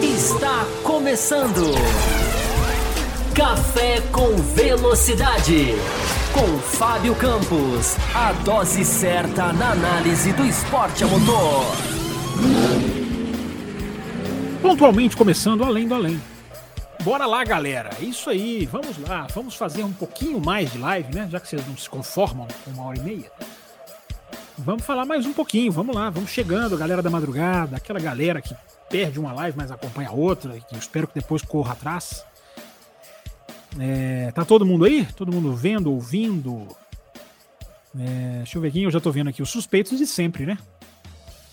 Está começando. Café com Velocidade. Com Fábio Campos. A dose certa na análise do esporte a motor. Pontualmente começando além do além. Bora lá, galera. Isso aí. Vamos lá. Vamos fazer um pouquinho mais de live, né? Já que vocês não se conformam com uma hora e meia. Vamos falar mais um pouquinho. Vamos lá. Vamos chegando, galera da madrugada. Aquela galera que perde uma live, mas acompanha outra. Que eu espero que depois corra atrás. É, tá todo mundo aí? Todo mundo vendo, ouvindo? É, deixa eu ver quem eu já tô vendo aqui. Os suspeitos de sempre, né?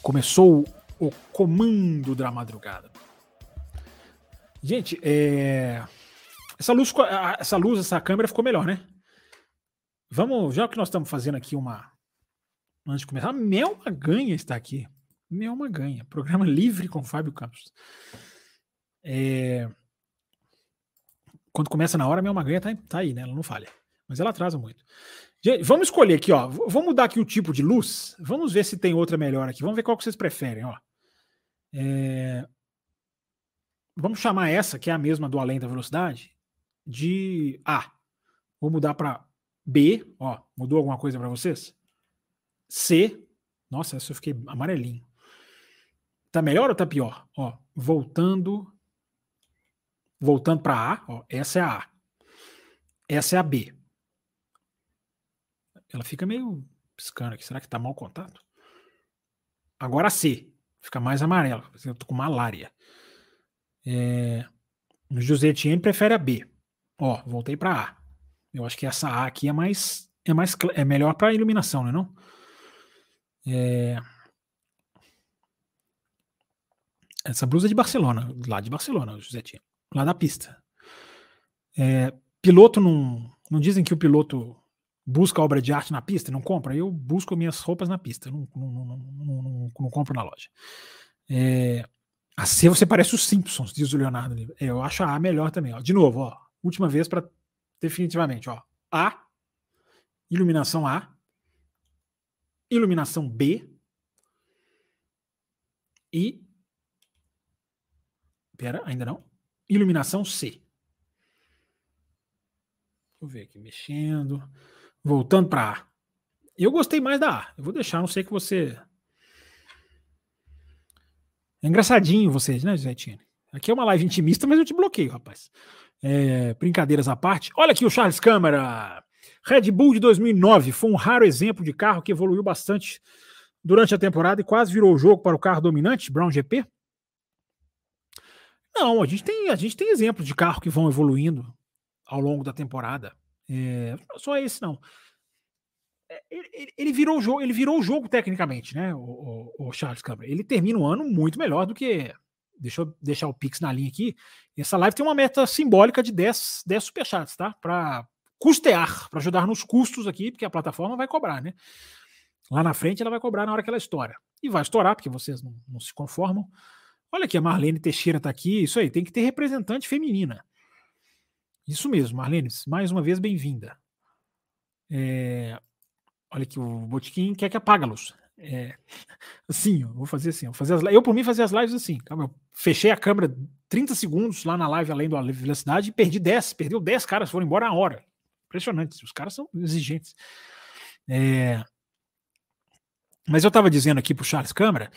Começou o comando da madrugada. Gente, é... essa luz, essa luz, essa câmera ficou melhor, né? Vamos, já que nós estamos fazendo aqui uma antes de começar, Mel Maganha está aqui. Mel Maganha, programa livre com Fábio Campos. É... Quando começa na hora, a Mel Maganha tá, tá aí, né? Ela não falha. Mas ela atrasa muito. Gente, vamos escolher aqui, ó. Vamos mudar aqui o tipo de luz. Vamos ver se tem outra melhor aqui. Vamos ver qual que vocês preferem, ó. É... Vamos chamar essa, que é a mesma do além da velocidade, de A. Vou mudar para B. Ó, mudou alguma coisa para vocês? C. Nossa, essa eu fiquei amarelinho. Tá melhor ou tá pior? Ó, voltando. Voltando para A. Ó, essa é a A. Essa é a B. Ela fica meio piscando aqui. Será que tá mau contato? Agora a C. Fica mais amarela. Eu tô com malária. É, o José Etienne prefere a B. Ó, voltei para A. Eu acho que essa A aqui é mais é mais é melhor para iluminação, não é não? É... Essa blusa é de Barcelona, lá de Barcelona, José Etienne, lá da pista. É, piloto não não dizem que o piloto busca obra de arte na pista, não compra. Eu busco minhas roupas na pista, não, não, não, não, compro na loja. É, Assim você parece os Simpsons, diz o Leonardo. É, eu acho a A melhor também. Ó. De novo, ó, última vez para definitivamente. Ó. A, iluminação A, iluminação B e. Pera, ainda não. Iluminação C. Eu ver aqui, mexendo. Voltando para A. Eu gostei mais da A. Eu vou deixar, não sei que você é engraçadinho vocês, né, Zé Tine? Aqui é uma live intimista, mas eu te bloqueio, rapaz. É, brincadeiras à parte. Olha aqui o Charles Câmara. Red Bull de 2009 foi um raro exemplo de carro que evoluiu bastante durante a temporada e quase virou o jogo para o carro dominante, Brown GP. Não, a gente tem, a gente tem exemplos de carro que vão evoluindo ao longo da temporada. É, só esse, não. É, ele, ele, virou o jogo, ele virou o jogo tecnicamente, né? O, o, o, Charles Câmara. Ele termina o ano muito melhor do que. Deixa eu deixar o Pix na linha aqui. Essa live tem uma meta simbólica de 10, 10 superchats, tá? Para custear, para ajudar nos custos aqui, porque a plataforma vai cobrar, né? Lá na frente ela vai cobrar na hora que ela estoura. E vai estourar, porque vocês não, não se conformam. Olha aqui, a Marlene Teixeira tá aqui. Isso aí, tem que ter representante feminina. Isso mesmo, Marlene, mais uma vez bem-vinda. É, Olha que o Botiquim quer que apague a luz. É, assim, eu vou fazer assim. Eu, fazer as, eu, por mim, fazer as lives assim. Eu fechei a câmera 30 segundos lá na live além da velocidade e perdi 10. Perdeu 10 caras, foram embora na hora. Impressionante. Os caras são exigentes. É, mas eu estava dizendo aqui para o Charles Câmara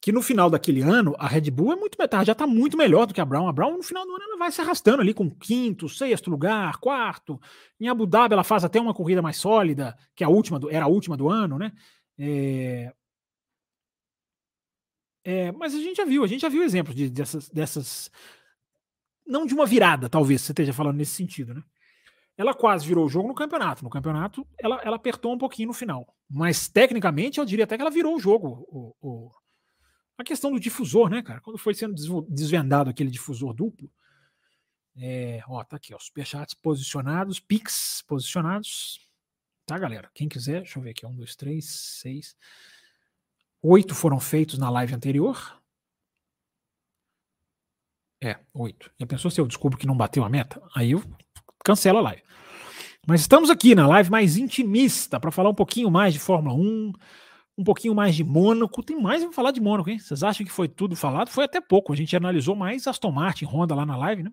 que no final daquele ano a Red Bull é muito já está muito melhor do que a Brown. A Brown no final do ano ela vai se arrastando ali com quinto, sexto lugar, quarto. Em Abu Dhabi ela faz até uma corrida mais sólida, que a última do, era a última do ano, né? É... É, mas a gente já viu, a gente já viu exemplos de, dessas, dessas, não de uma virada, talvez você esteja falando nesse sentido, né? Ela quase virou o jogo no campeonato. No campeonato, ela, ela apertou um pouquinho no final. Mas, tecnicamente, eu diria até que ela virou o jogo, o, o a questão do difusor, né, cara? Quando foi sendo desvendado aquele difusor duplo, é, ó, tá aqui, ó, superchats posicionados, Pix posicionados, tá, galera? Quem quiser, deixa eu ver aqui, um, dois, três, seis, oito foram feitos na live anterior. É, oito. Já pensou se eu descubro que não bateu a meta? Aí eu cancelo a live. Mas estamos aqui na live mais intimista para falar um pouquinho mais de Fórmula 1, um pouquinho mais de Mônaco. Tem mais para falar de Mônaco, hein? Vocês acham que foi tudo falado? Foi até pouco. A gente analisou mais Aston Martin, Honda lá na live, né?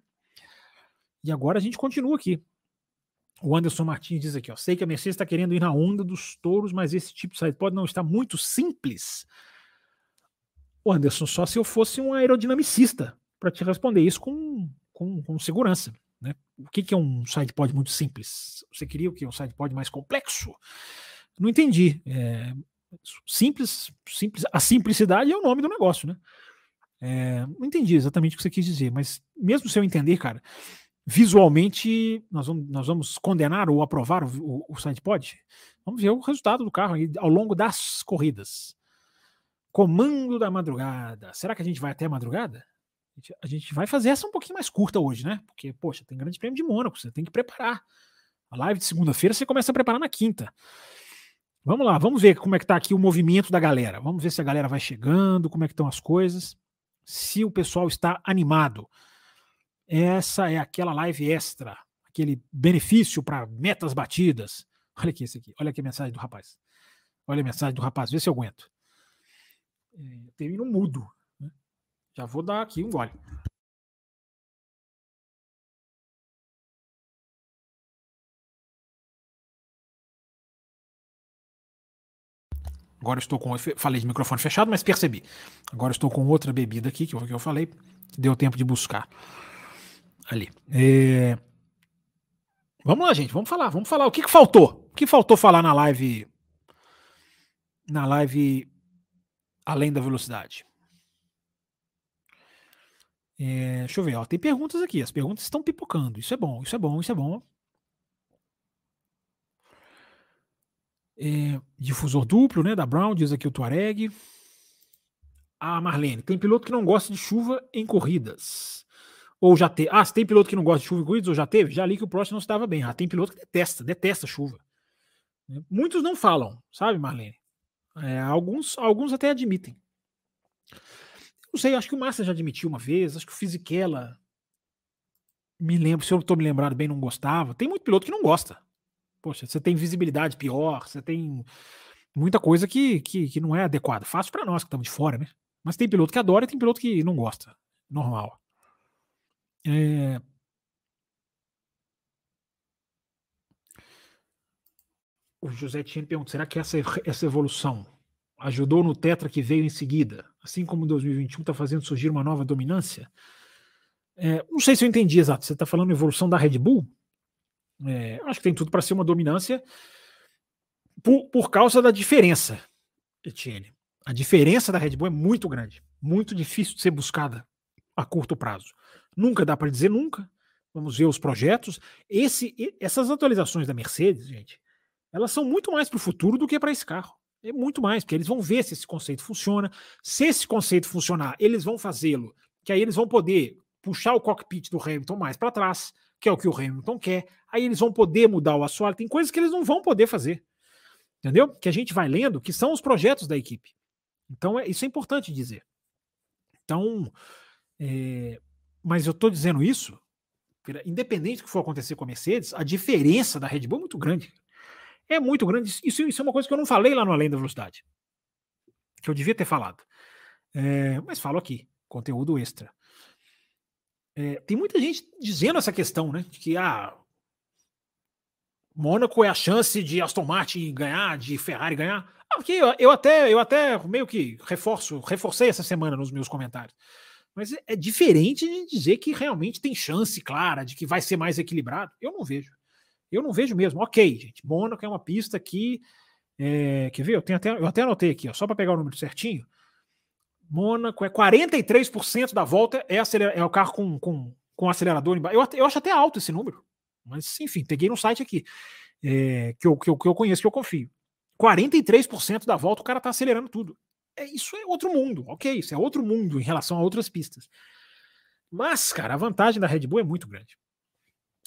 E agora a gente continua aqui. O Anderson Martins diz aqui, ó, sei que a Mercedes está querendo ir na onda dos touros, mas esse tipo de side pode não estar muito simples. O Anderson, só se eu fosse um aerodinamicista para te responder isso com, com, com segurança. O que, que é um sidepod muito simples? Você queria o que? Um sidepod mais complexo? Não entendi. É, simples, simples, a simplicidade é o nome do negócio, né? É, não entendi exatamente o que você quis dizer, mas mesmo se eu entender, cara, visualmente nós vamos, nós vamos condenar ou aprovar o, o, o sidepod? Vamos ver o resultado do carro aí ao longo das corridas. Comando da madrugada. Será que a gente vai até a madrugada? A gente vai fazer essa um pouquinho mais curta hoje, né? Porque, poxa, tem grande prêmio de Mônaco, você tem que preparar. A live de segunda-feira você começa a preparar na quinta. Vamos lá, vamos ver como é que tá aqui o movimento da galera. Vamos ver se a galera vai chegando, como é que estão as coisas. Se o pessoal está animado. Essa é aquela live extra, aquele benefício para metas batidas. Olha aqui esse aqui, olha aqui a mensagem do rapaz. Olha a mensagem do rapaz, vê se eu aguento. É, termino mudo. Já vou dar aqui um gole. Agora estou com. Falei de microfone fechado, mas percebi. Agora estou com outra bebida aqui, que eu, falei, deu tempo de buscar. Ali. É... Vamos lá, gente, vamos falar, vamos falar. O que, que faltou? O que faltou falar na live. Na live além da velocidade? É, deixa eu ver, ó, tem perguntas aqui. As perguntas estão pipocando. Isso é bom, isso é bom, isso é bom. É, difusor duplo, né? Da Brown, diz aqui o Tuareg. Ah, Marlene, tem piloto que não gosta de chuva em corridas. Ou já teve. Ah, se tem piloto que não gosta de chuva em corridas, ou já teve? Já li que o próximo não estava bem. Ah, tem piloto que detesta, detesta chuva. Muitos não falam, sabe, Marlene? É, alguns, alguns até admitem. Não sei, acho que o Massa já admitiu uma vez, acho que o Fisichella, me lembro, se eu estou me lembrado bem, não gostava. Tem muito piloto que não gosta. Poxa, você tem visibilidade pior, você tem muita coisa que, que, que não é adequada. Fácil para nós que estamos de fora, né? Mas tem piloto que adora e tem piloto que não gosta. Normal. É... O José Tino pergunta: será que essa, essa evolução ajudou no Tetra que veio em seguida? Assim como 2021 está fazendo surgir uma nova dominância? É, não sei se eu entendi exato. Você está falando evolução da Red Bull? É, acho que tem tudo para ser uma dominância por, por causa da diferença, Etienne. A diferença da Red Bull é muito grande, muito difícil de ser buscada a curto prazo. Nunca dá para dizer nunca. Vamos ver os projetos. Esse, essas atualizações da Mercedes, gente, elas são muito mais para o futuro do que para esse carro. É muito mais, porque eles vão ver se esse conceito funciona. Se esse conceito funcionar, eles vão fazê-lo, que aí eles vão poder puxar o cockpit do Hamilton mais para trás, que é o que o Hamilton quer. Aí eles vão poder mudar o assoalho. Tem coisas que eles não vão poder fazer. Entendeu? Que a gente vai lendo, que são os projetos da equipe. Então, é, isso é importante dizer. Então, é, mas eu estou dizendo isso, independente do que for acontecer com a Mercedes, a diferença da Red Bull é muito grande. É muito grande. Isso, isso é uma coisa que eu não falei lá no Além da Velocidade. Que eu devia ter falado. É, mas falo aqui, conteúdo extra. É, tem muita gente dizendo essa questão, né? De que ah, Mônaco é a chance de Aston Martin ganhar, de Ferrari ganhar. Ah, porque eu, eu, até, eu até meio que reforço, reforcei essa semana nos meus comentários. Mas é, é diferente de dizer que realmente tem chance clara de que vai ser mais equilibrado. Eu não vejo. Eu não vejo mesmo. Ok, gente. Mônaco é uma pista que. É, quer ver? Eu, tenho até, eu até anotei aqui, ó, só para pegar o número certinho. Mônaco é 43% da volta é, é o carro com, com, com acelerador embaixo. Eu, eu acho até alto esse número. Mas, enfim, peguei no site aqui, é, que, eu, que, eu, que eu conheço, que eu confio. 43% da volta o cara está acelerando tudo. É, isso é outro mundo, ok? Isso é outro mundo em relação a outras pistas. Mas, cara, a vantagem da Red Bull é muito grande.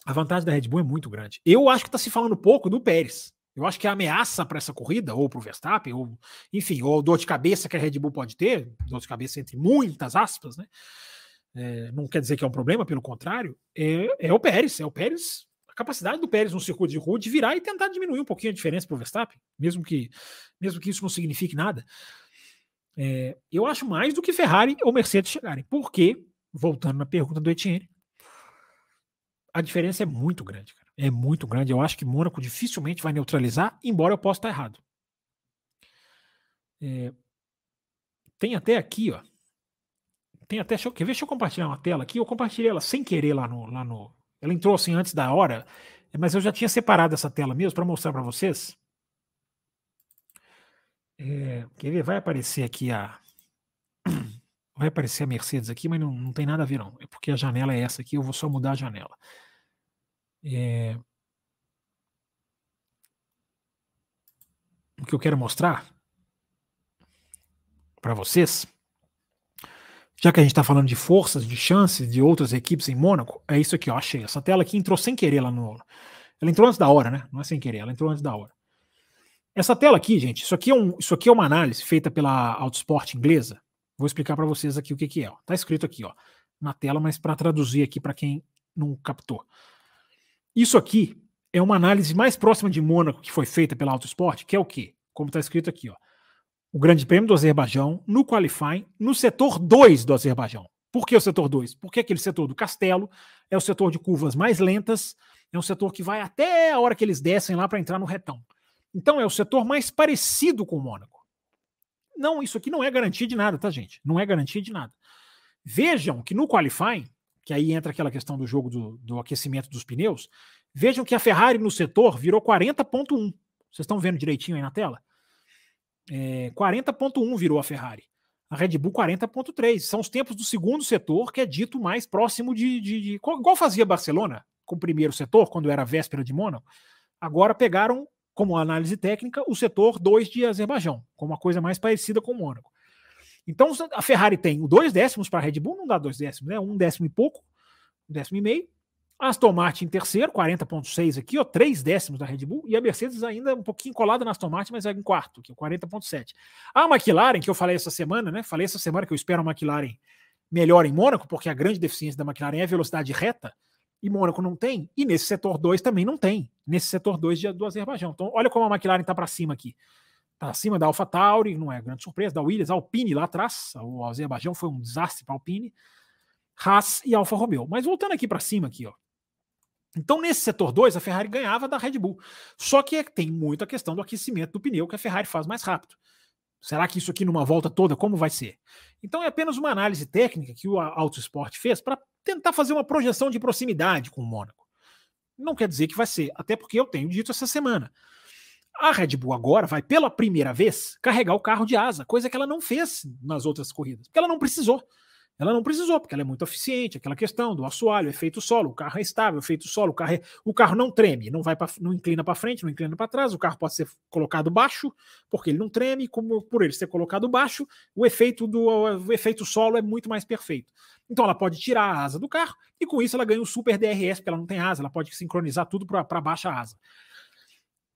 A vantagem da Red Bull é muito grande. Eu acho que está se falando pouco do Pérez. Eu acho que a ameaça para essa corrida, ou para o Verstappen, ou enfim, ou dor de cabeça que a Red Bull pode ter, dor de cabeça entre muitas aspas, né? É, não quer dizer que é um problema, pelo contrário, é, é o Pérez. É o Pérez a capacidade do Pérez no circuito de rua de virar e tentar diminuir um pouquinho a diferença para o Verstappen, mesmo que, mesmo que isso não signifique nada. É, eu acho mais do que Ferrari ou Mercedes chegarem. Porque, voltando na pergunta do Etienne, a diferença é muito grande, cara. É muito grande. Eu acho que Mônaco dificilmente vai neutralizar, embora eu possa estar errado. É, tem até aqui, ó. Tem até. Deixa eu, quer ver? Deixa eu compartilhar uma tela aqui. Eu compartilhei ela sem querer lá no. Lá no ela entrou assim antes da hora, mas eu já tinha separado essa tela mesmo para mostrar para vocês. É, quer ver? Vai aparecer aqui a. Vai aparecer a Mercedes aqui, mas não, não tem nada a ver, não. É porque a janela é essa aqui, eu vou só mudar a janela. É... O que eu quero mostrar para vocês, já que a gente está falando de forças, de chances de outras equipes em Mônaco, é isso aqui, ó, achei. Essa tela aqui entrou sem querer lá no. Ela entrou antes da hora, né? Não é sem querer, ela entrou antes da hora. Essa tela aqui, gente, isso aqui é, um, isso aqui é uma análise feita pela Autosport inglesa. Vou explicar para vocês aqui o que, que é. Tá escrito aqui, ó, na tela, mas para traduzir aqui para quem não captou. Isso aqui é uma análise mais próxima de Mônaco que foi feita pela Autosport, que é o quê? Como está escrito aqui, ó. O Grande Prêmio do Azerbaijão, no qualifying, no setor 2 do Azerbaijão. Por que o setor 2? Porque aquele setor do castelo é o setor de curvas mais lentas, é um setor que vai até a hora que eles descem lá para entrar no retão. Então é o setor mais parecido com o Mônaco. Não, isso aqui não é garantia de nada, tá, gente? Não é garantia de nada. Vejam que no qualifying, que aí entra aquela questão do jogo do, do aquecimento dos pneus, vejam que a Ferrari no setor virou 40.1. Vocês estão vendo direitinho aí na tela? É, 40.1 virou a Ferrari. A Red Bull 40.3. São os tempos do segundo setor, que é dito mais próximo de. de, de igual fazia Barcelona com o primeiro setor, quando era véspera de Mônaco. Agora pegaram como análise técnica, o setor 2 de Azerbaijão, como uma coisa mais parecida com Mônaco. Então a Ferrari tem dois décimos para a Red Bull, não dá dois décimos, né? Um décimo e pouco, um décimo e meio. Aston Martin em terceiro, 40,6 aqui, ó, três décimos da Red Bull, e a Mercedes ainda um pouquinho colada na Aston Martin, mas é em quarto, que é 40,7. A McLaren, que eu falei essa semana, né? Falei essa semana que eu espero a McLaren melhor em Mônaco, porque a grande deficiência da McLaren é a velocidade reta e Mônaco não tem, e nesse setor 2 também não tem, nesse setor 2 do Azerbaijão. Então, olha como a McLaren está para cima aqui. Acima da AlphaTauri, não é grande surpresa, da Williams, Alpine lá atrás. O Azerbaijão foi um desastre para a Alpine. Haas e Alfa Romeo. Mas voltando aqui para cima aqui, ó. Então, nesse setor 2, a Ferrari ganhava da Red Bull. Só que tem muita questão do aquecimento do pneu que a Ferrari faz mais rápido. Será que isso aqui numa volta toda, como vai ser? Então é apenas uma análise técnica que o Autosport fez para tentar fazer uma projeção de proximidade com o Mônaco. Não quer dizer que vai ser, até porque eu tenho dito essa semana. A Red Bull agora vai, pela primeira vez, carregar o carro de asa, coisa que ela não fez nas outras corridas, porque ela não precisou. Ela não precisou, porque ela é muito eficiente, aquela questão do assoalho, efeito solo, o carro é estável, efeito solo, o carro, é, o carro não treme, não vai pra, não inclina para frente, não inclina para trás, o carro pode ser colocado baixo, porque ele não treme, como por ele ser colocado baixo, o efeito do o efeito solo é muito mais perfeito. Então ela pode tirar a asa do carro e com isso ela ganha o super DRS, porque ela não tem asa, ela pode sincronizar tudo para baixa asa.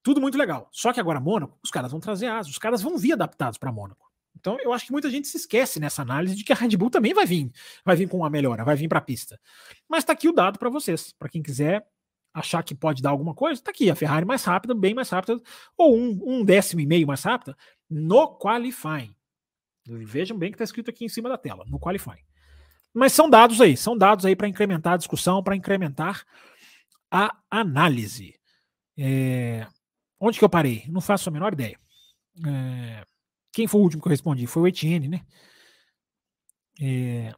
Tudo muito legal. Só que agora Mônaco, os caras vão trazer asa, os caras vão vir adaptados para Mônaco. Então, eu acho que muita gente se esquece nessa análise de que a Red Bull também vai vir, vai vir com uma melhora, vai vir para a pista. Mas está aqui o dado para vocês, para quem quiser achar que pode dar alguma coisa, está aqui a Ferrari mais rápida, bem mais rápida, ou um, um décimo e meio mais rápida no qualifying. Vejam bem que está escrito aqui em cima da tela, no qualifying. Mas são dados aí, são dados aí para incrementar a discussão, para incrementar a análise. É... Onde que eu parei? Não faço a menor ideia. É... Quem foi o último que eu respondi? Foi o Etienne, né? É...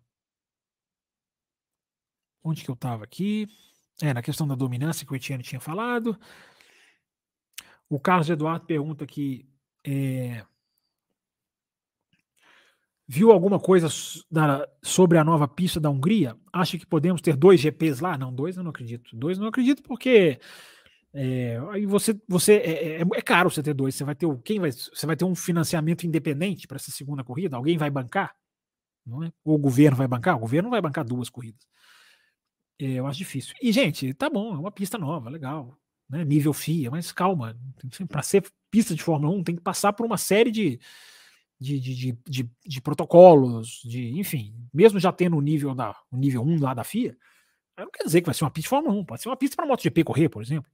Onde que eu estava aqui? É, na questão da dominância que o Etienne tinha falado. O Carlos Eduardo pergunta aqui: é... viu alguma coisa sobre a nova pista da Hungria? Acha que podemos ter dois GPs lá? Não, dois eu não acredito. Dois eu não acredito porque é, aí você, você é, é, é, caro você ter dois. Você vai ter quem vai, você vai ter um financiamento independente para essa segunda corrida. Alguém vai bancar, não é? Ou o governo vai bancar? O governo não vai bancar duas corridas. É, eu acho difícil. E gente, tá bom, é uma pista nova, legal, né? Nível FIA, mas calma. Para ser pista de Fórmula 1 tem que passar por uma série de de, de, de, de, protocolos, de enfim, mesmo já tendo o nível da o nível 1 lá da FIA, não quer dizer que vai ser uma pista de Fórmula 1, pode ser uma pista para MotoGP correr, por exemplo,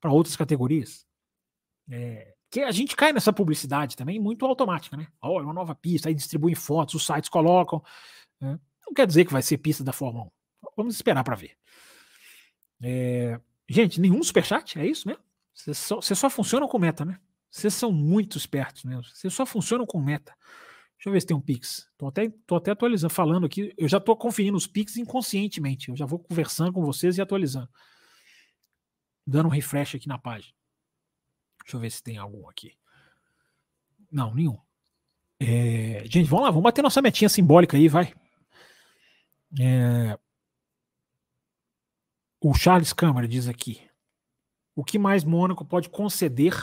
para outras categorias. É, que a gente cai nessa publicidade também muito automática, né? Olha, uma nova pista, aí distribuem fotos, os sites colocam. Né? Não quer dizer que vai ser pista da Fórmula 1. Vamos esperar para ver. É, gente, nenhum superchat? É isso mesmo? Vocês só, vocês só funcionam com meta, né? Vocês são muito espertos mesmo. Vocês só funcionam com meta. Deixa eu ver se tem um Pix. Tô até, tô até atualizando, falando aqui. Eu já tô conferindo os Pix inconscientemente. Eu já vou conversando com vocês e atualizando. Dando um refresh aqui na página. Deixa eu ver se tem algum aqui. Não, nenhum. É, gente, vamos lá, vamos bater nossa metinha simbólica aí, vai. É, o Charles Câmara diz aqui: o que mais Mônaco pode conceder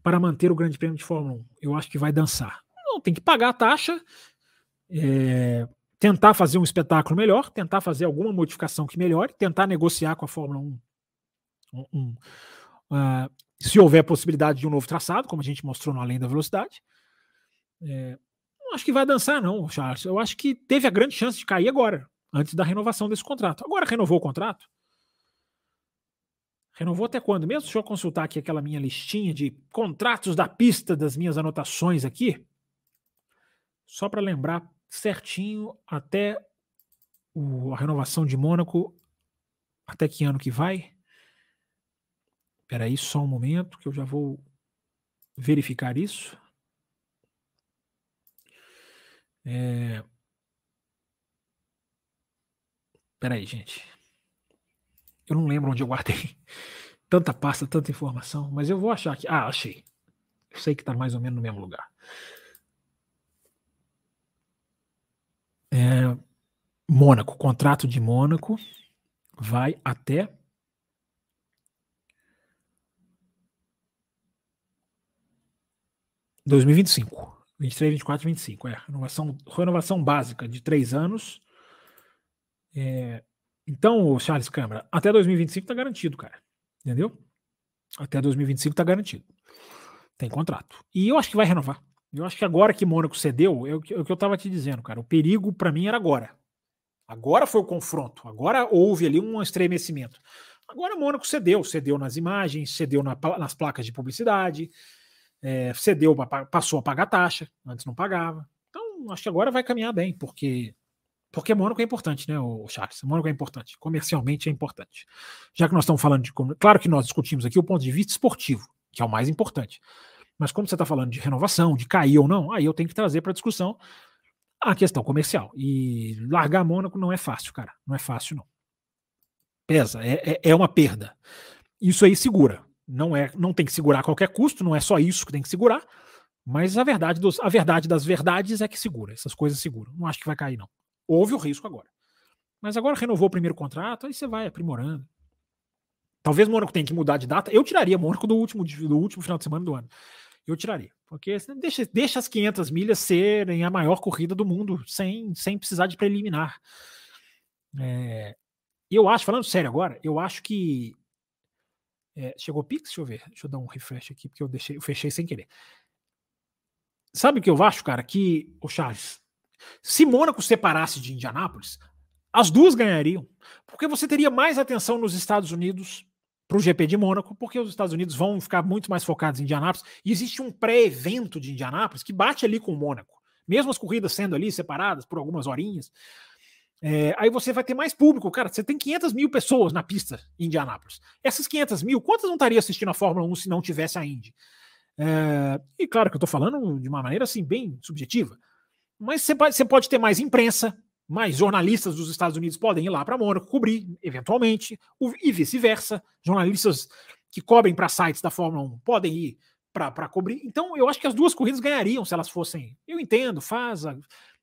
para manter o Grande Prêmio de Fórmula 1? Eu acho que vai dançar. Tem que pagar a taxa, é, tentar fazer um espetáculo melhor, tentar fazer alguma modificação que melhore, tentar negociar com a Fórmula 1 um, um, uh, se houver possibilidade de um novo traçado, como a gente mostrou no Além da Velocidade. É, não acho que vai dançar, não, Charles. Eu acho que teve a grande chance de cair agora, antes da renovação desse contrato. Agora renovou o contrato. Renovou até quando? Mesmo deixa eu consultar aqui aquela minha listinha de contratos da pista das minhas anotações aqui. Só para lembrar certinho até o, a renovação de Mônaco. Até que ano que vai? Espera aí só um momento que eu já vou verificar isso. É... Espera aí, gente. Eu não lembro onde eu guardei tanta pasta, tanta informação, mas eu vou achar aqui. Ah, achei. Eu sei que está mais ou menos no mesmo lugar. É... Mônaco, contrato de Mônaco vai até 2025. 23, 24, 25. É, renovação, renovação básica de três anos. É, então, Charles Câmara, até 2025 está garantido, cara. Entendeu? Até 2025 está garantido. Tem contrato. E eu acho que vai renovar. Eu acho que agora que Mônaco cedeu, é o que, é eu estava te dizendo, cara. O perigo para mim era agora. Agora foi o confronto. Agora houve ali um estremecimento. Agora Mônaco cedeu. Cedeu nas imagens, cedeu na, nas placas de publicidade é, cedeu, passou a pagar taxa, antes não pagava. Então, acho que agora vai caminhar bem, porque porque Mônaco é importante, né, o Charles? Mônaco é importante, comercialmente é importante. Já que nós estamos falando de. Claro que nós discutimos aqui o ponto de vista esportivo, que é o mais importante. Mas quando você está falando de renovação, de cair ou não, aí eu tenho que trazer para discussão a questão comercial. E largar Mônaco não é fácil, cara. Não é fácil, não. Pesa, é, é, é uma perda. Isso aí segura. Não é, não tem que segurar a qualquer custo, não é só isso que tem que segurar, mas a verdade, dos, a verdade das verdades é que segura, essas coisas seguram. Não acho que vai cair, não. Houve o risco agora. Mas agora renovou o primeiro contrato, aí você vai aprimorando. Talvez Mônaco tenha que mudar de data. Eu tiraria Mônaco do último, do último final de semana do ano. Eu tiraria. Porque deixa, deixa as 500 milhas serem a maior corrida do mundo, sem, sem precisar de preliminar. É, eu acho, falando sério agora, eu acho que é, chegou Pix? Deixa eu ver. Deixa eu dar um refresh aqui, porque eu, deixei, eu fechei sem querer. Sabe o que eu acho, cara? Que, o Charles, se Mônaco separasse de Indianápolis, as duas ganhariam. Porque você teria mais atenção nos Estados Unidos para o GP de Mônaco, porque os Estados Unidos vão ficar muito mais focados em Indianápolis. E existe um pré-evento de Indianápolis que bate ali com o Mônaco. Mesmo as corridas sendo ali separadas por algumas horinhas, é, aí você vai ter mais público, cara. Você tem 500 mil pessoas na pista em Indianápolis. Essas 500 mil, quantas não estariam assistindo a Fórmula 1 se não tivesse a Indy? É, e claro que eu estou falando de uma maneira assim, bem subjetiva. Mas você pode, você pode ter mais imprensa, mais jornalistas dos Estados Unidos podem ir lá para Mônaco cobrir, eventualmente, e vice-versa. Jornalistas que cobrem para sites da Fórmula 1 podem ir para cobrir. Então, eu acho que as duas corridas ganhariam se elas fossem. Eu entendo, faz.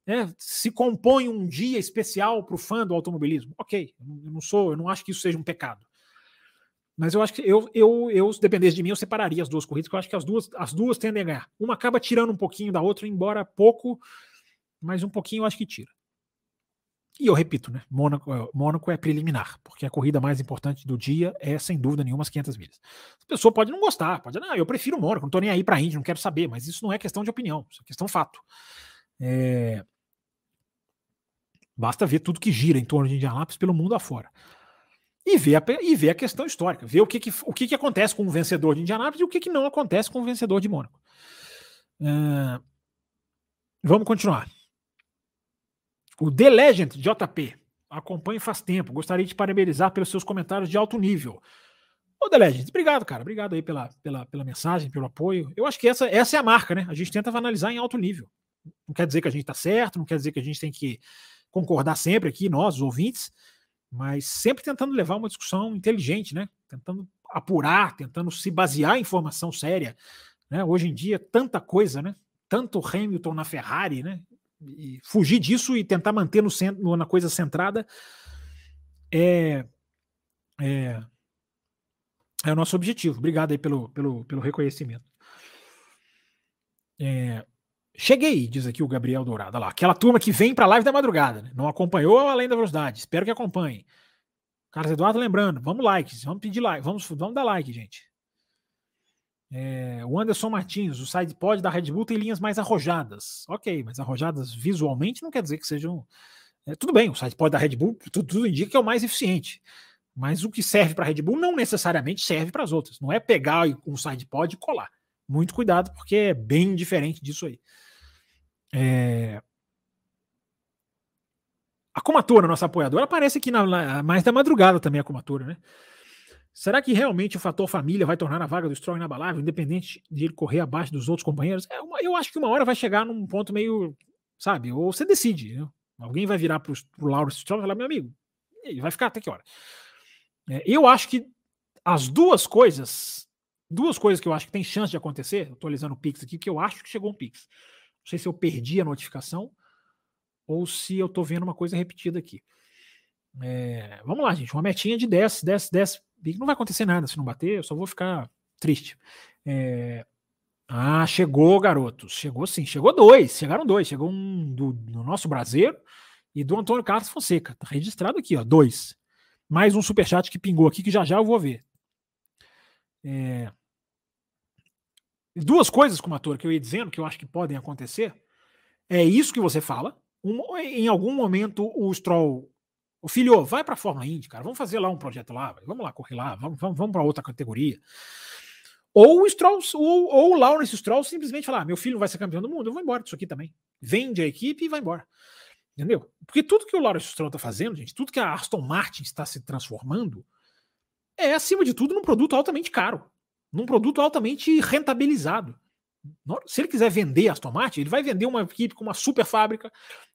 Né, se compõe um dia especial para o fã do automobilismo. Ok, eu não sou, eu não acho que isso seja um pecado. Mas eu acho que eu, eu, eu, se dependesse de mim, eu separaria as duas corridas, porque eu acho que as duas, as duas tendem a ganhar. Uma acaba tirando um pouquinho da outra, embora pouco, mas um pouquinho eu acho que tira. E eu repito, né? Mônaco, eh, Mônaco é preliminar, porque a corrida mais importante do dia é, sem dúvida nenhuma, as 500 milhas. A pessoa pode não gostar, pode, não, eu prefiro Mônaco, não estou nem aí para Índia, não quero saber, mas isso não é questão de opinião, isso é questão fato. É, Basta ver tudo que gira em torno de Indianápolis pelo mundo afora. e ver a, e ver a questão histórica, ver o que, que, o que, que acontece com o vencedor de Indianápolis e o que, que não acontece com o vencedor de Mônaco. Uh, vamos continuar. O The Legend JP acompanha faz tempo. Gostaria de parabenizar pelos seus comentários de alto nível. Ô, The Legend, obrigado, cara. Obrigado aí pela, pela, pela mensagem, pelo apoio. Eu acho que essa, essa é a marca, né? A gente tenta analisar em alto nível. Não quer dizer que a gente está certo, não quer dizer que a gente tem que concordar sempre aqui, nós, os ouvintes, mas sempre tentando levar uma discussão inteligente, né? Tentando apurar, tentando se basear em informação séria. Né? Hoje em dia, tanta coisa, né? Tanto Hamilton na Ferrari, né? E fugir disso e tentar manter no centro, na coisa centrada é, é, é o nosso objetivo. Obrigado aí pelo, pelo, pelo reconhecimento. É, Cheguei, diz aqui o Gabriel Dourado. Olha lá, aquela turma que vem para live da madrugada, né? não acompanhou além da velocidade. Espero que acompanhe. Carlos Eduardo lembrando, vamos likes, vamos pedir like, vamos, vamos dar like, gente. É, o Anderson Martins, o side pod da Red Bull tem linhas mais arrojadas. Ok, mas arrojadas visualmente não quer dizer que sejam. É, tudo bem, o side pod da Red Bull, tudo, tudo indica que é o mais eficiente. Mas o que serve para a Red Bull não necessariamente serve para as outras. Não é pegar um side pod e colar. Muito cuidado, porque é bem diferente disso aí. É... A Comatura, nossa apoiadora, aparece aqui na, na, mais da madrugada também, a Comatura, né? Será que realmente o fator família vai tornar a vaga do Stroll inabalável, independente de ele correr abaixo dos outros companheiros? É uma, eu acho que uma hora vai chegar num ponto meio, sabe? Ou você decide. Né? Alguém vai virar para o Lawrence Stroll e falar, meu amigo, ele vai ficar até que hora? É, eu acho que as duas coisas, duas coisas que eu acho que tem chance de acontecer, atualizando o Pix aqui, que eu acho que chegou um Pix. Não sei se eu perdi a notificação ou se eu estou vendo uma coisa repetida aqui. É, vamos lá, gente. Uma metinha de 10, 10, 10. Não vai acontecer nada se não bater, eu só vou ficar triste. É, ah, chegou, garotos. Chegou sim, chegou dois. Chegaram dois. Chegou um do, do nosso brasileiro e do Antônio Carlos Fonseca. Tá registrado aqui, ó. Dois. Mais um superchat que pingou aqui que já já eu vou ver. É, duas coisas com ator que eu ia dizendo que eu acho que podem acontecer. É isso que você fala. Um, em algum momento o Stroll, o filho, vai para a Fórmula Indy, cara, vamos fazer lá um projeto lá, vamos lá correr lá, vamos, vamos, vamos para outra categoria. Ou o Stroll, ou, ou o Lawrence Stroll simplesmente falar: ah, meu filho vai ser campeão do mundo, eu vou embora disso aqui também. Vende a equipe e vai embora. Entendeu? Porque tudo que o Lawrence Stroll está fazendo, gente, tudo que a Aston Martin está se transformando, é acima de tudo num produto altamente caro num produto altamente rentabilizado. Se ele quiser vender Aston Martin, ele vai vender uma equipe com uma super fábrica,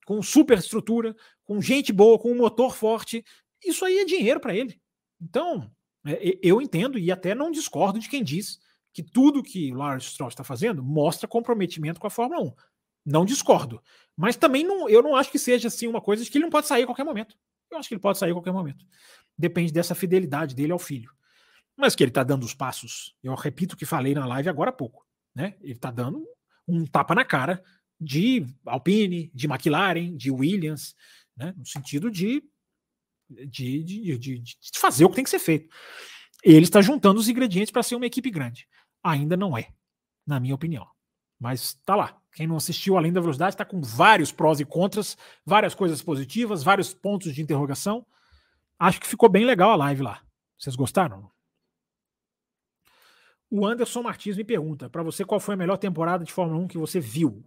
com super estrutura, com gente boa, com um motor forte. Isso aí é dinheiro para ele. Então, é, eu entendo e até não discordo de quem diz que tudo que o Lawrence Stroll está fazendo mostra comprometimento com a Fórmula 1. Não discordo. Mas também não, eu não acho que seja assim uma coisa de que ele não pode sair a qualquer momento. Eu acho que ele pode sair a qualquer momento. Depende dessa fidelidade dele ao filho mas que ele está dando os passos. Eu repito o que falei na live agora há pouco. Né? Ele está dando um tapa na cara de Alpine, de McLaren, de Williams, né? no sentido de, de, de, de, de fazer o que tem que ser feito. Ele está juntando os ingredientes para ser uma equipe grande. Ainda não é, na minha opinião. Mas tá lá. Quem não assistiu Além da Velocidade está com vários prós e contras, várias coisas positivas, vários pontos de interrogação. Acho que ficou bem legal a live lá. Vocês gostaram? O Anderson Martins me pergunta: para você, qual foi a melhor temporada de Fórmula 1 que você viu?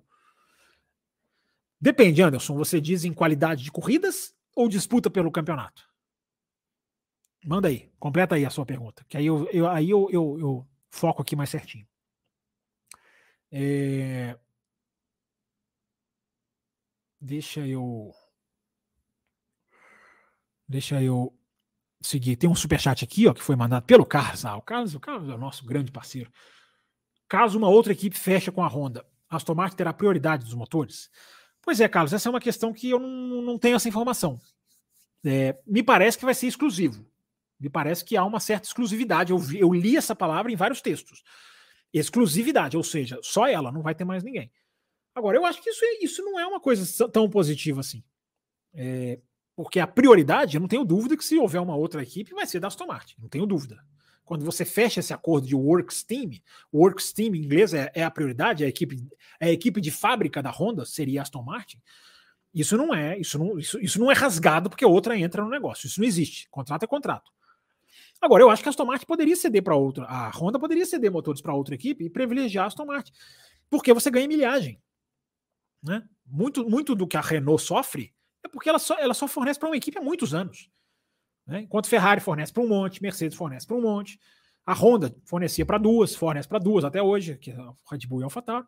Depende, Anderson. Você diz em qualidade de corridas ou disputa pelo campeonato? Manda aí, completa aí a sua pergunta, que aí eu, eu aí eu, eu, eu, foco aqui mais certinho. É... Deixa eu. Deixa eu seguir. Tem um superchat aqui, ó, que foi mandado pelo Carlos. Ah, o Carlos, o Carlos é o nosso grande parceiro. Caso uma outra equipe feche com a Honda, a Aston Martin terá prioridade dos motores? Pois é, Carlos, essa é uma questão que eu não, não tenho essa informação. É, me parece que vai ser exclusivo. Me parece que há uma certa exclusividade. Eu, vi, eu li essa palavra em vários textos. Exclusividade, ou seja, só ela, não vai ter mais ninguém. Agora, eu acho que isso, é, isso não é uma coisa tão positiva assim. É, porque a prioridade, eu não tenho dúvida que se houver uma outra equipe, vai ser da Aston Martin. Não tenho dúvida. Quando você fecha esse acordo de Works Team, Works Team em inglês é, é a prioridade, é a equipe, é a equipe de fábrica da Honda seria a Aston Martin. Isso não é, isso não, isso, isso não é rasgado porque outra entra no negócio. Isso não existe. Contrato é contrato. Agora, eu acho que a Aston Martin poderia ceder para outra, a Honda poderia ceder motores para outra equipe e privilegiar a Aston Martin, porque você ganha milhagem. Né? Muito, muito do que a Renault sofre é porque ela só, ela só fornece para uma equipe há muitos anos. Né? Enquanto Ferrari fornece para um monte, Mercedes fornece para um monte, a Honda fornecia para duas, fornece para duas até hoje, que é a Red Bull e a AlphaTauri.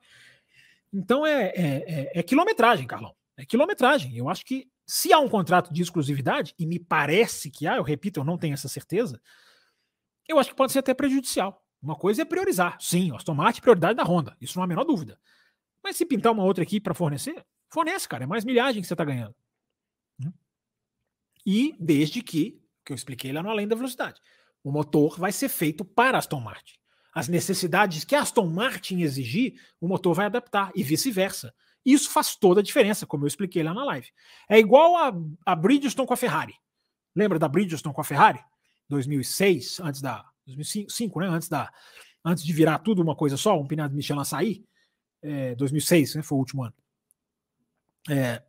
Então é, é, é, é, quilometragem, Carlão. É quilometragem. Eu acho que se há um contrato de exclusividade, e me parece que há, eu repito, eu não tenho essa certeza, eu acho que pode ser até prejudicial. Uma coisa é priorizar. Sim, Aston Martin prioridade da Honda. Isso não há a menor dúvida. Mas se pintar uma outra equipe para fornecer, fornece, cara. É mais milhagem que você está ganhando. E desde que, que eu expliquei lá no Além da Velocidade, o motor vai ser feito para Aston Martin. As necessidades que Aston Martin exigir, o motor vai adaptar e vice-versa. Isso faz toda a diferença, como eu expliquei lá na live. É igual a, a Bridgestone com a Ferrari. Lembra da Bridgestone com a Ferrari? 2006, antes da 2005, né? Antes da antes de virar tudo uma coisa só, um pneu de Michelin sair, é, 2006, né? Foi o último ano. É,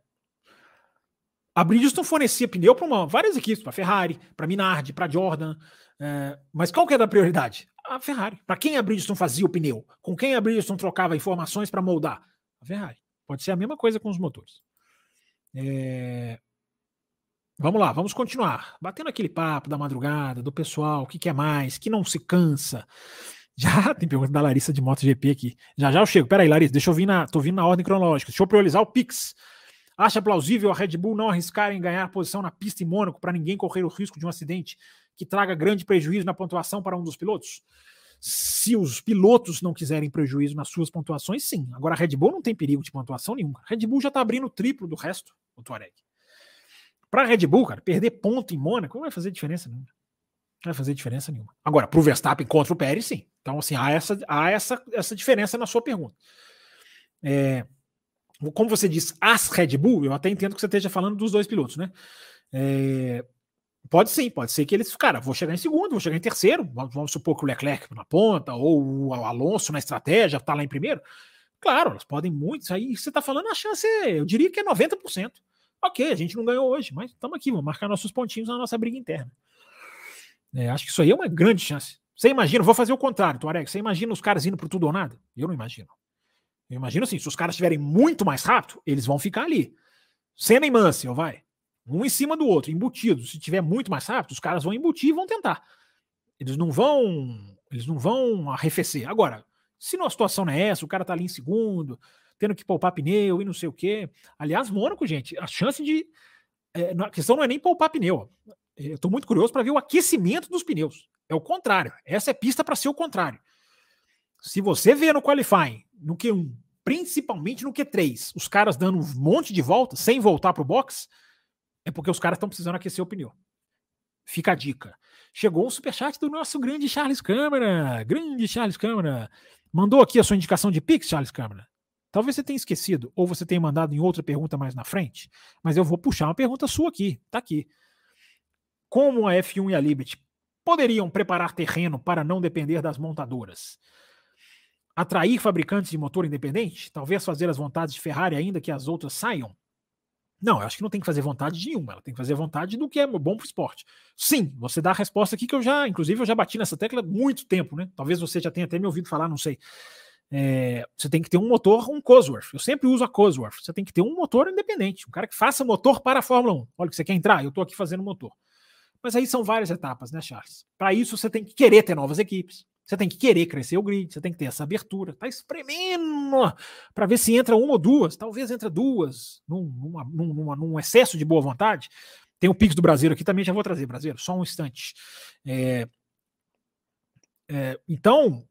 a Bridgestone fornecia pneu para várias equipes, para Ferrari, para Minardi, para Jordan, é, mas qual que era a prioridade? A Ferrari. Para quem a Bridgestone fazia o pneu? Com quem a Bridgestone trocava informações para moldar? A Ferrari. Pode ser a mesma coisa com os motores. É... Vamos lá, vamos continuar. Batendo aquele papo da madrugada, do pessoal, o que quer mais, que não se cansa. Já tem pergunta da Larissa de MotoGP aqui. Já já eu chego. Peraí, Larissa, deixa eu vir na. Tô vindo na ordem cronológica. Deixa eu priorizar o Pix. Acha plausível a Red Bull não arriscar em ganhar posição na pista em Mônaco para ninguém correr o risco de um acidente que traga grande prejuízo na pontuação para um dos pilotos? Se os pilotos não quiserem prejuízo nas suas pontuações, sim. Agora a Red Bull não tem perigo de pontuação nenhuma. A Red Bull já está abrindo o triplo do resto, o Tuareg. Para a Red Bull, cara, perder ponto em Mônaco não vai fazer diferença nenhuma. Não vai fazer diferença nenhuma. Agora, para o Verstappen contra o Pérez, sim. Então, assim, há essa, há essa, essa diferença na sua pergunta. É, como você diz, as Red Bull, eu até entendo que você esteja falando dos dois pilotos, né? É, Pode sim, pode ser que eles, cara, vou chegar em segundo, vou chegar em terceiro, vamos supor que o Leclerc na ponta, ou o Alonso na estratégia, tá lá em primeiro. Claro, elas podem muito, aí você tá falando a chance, eu diria que é 90%. Ok, a gente não ganhou hoje, mas estamos aqui, vamos marcar nossos pontinhos na nossa briga interna. É, acho que isso aí é uma grande chance. Você imagina, vou fazer o contrário, Tuareg, você imagina os caras indo pro tudo ou nada? Eu não imagino. Eu imagino assim, se os caras estiverem muito mais rápido, eles vão ficar ali. Senna e Mansell, vai um em cima do outro, embutido. Se tiver muito mais rápido, os caras vão embutir e vão tentar. Eles não vão, eles não vão arrefecer. Agora, se numa situação não é essa, o cara tá ali em segundo, tendo que poupar pneu e não sei o quê. Aliás, Mônaco, gente, a chance de é, a questão não é nem poupar pneu. Eu estou muito curioso para ver o aquecimento dos pneus. É o contrário. Essa é pista para ser o contrário. Se você vê no qualifying, no Q1, principalmente no Q3, os caras dando um monte de voltas sem voltar para o box, é porque os caras estão precisando aquecer o pneu. Fica a dica. Chegou um superchat do nosso grande Charles Câmara. Grande Charles Câmara. Mandou aqui a sua indicação de Pix, Charles Câmara. Talvez você tenha esquecido, ou você tenha mandado em outra pergunta mais na frente, mas eu vou puxar uma pergunta sua aqui. Tá aqui. Como a F1 e a Liberty poderiam preparar terreno para não depender das montadoras? Atrair fabricantes de motor independente? Talvez fazer as vontades de Ferrari ainda que as outras saiam? Não, eu acho que não tem que fazer vontade de nenhuma, ela tem que fazer vontade do que é bom para o esporte. Sim, você dá a resposta aqui que eu já, inclusive, eu já bati nessa tecla há muito tempo, né? Talvez você já tenha até me ouvido falar, não sei. É, você tem que ter um motor, um Cosworth. Eu sempre uso a Cosworth. Você tem que ter um motor independente, um cara que faça motor para a Fórmula 1. Olha, que você quer entrar, eu estou aqui fazendo motor. Mas aí são várias etapas, né, Charles? Para isso você tem que querer ter novas equipes. Você tem que querer crescer o grid, você tem que ter essa abertura, tá espremendo para ver se entra uma ou duas, talvez entra duas, num, numa, numa, num excesso de boa vontade. Tem o Pix do Brasileiro aqui também, já vou trazer, Brasileiro, só um instante. É, é, então,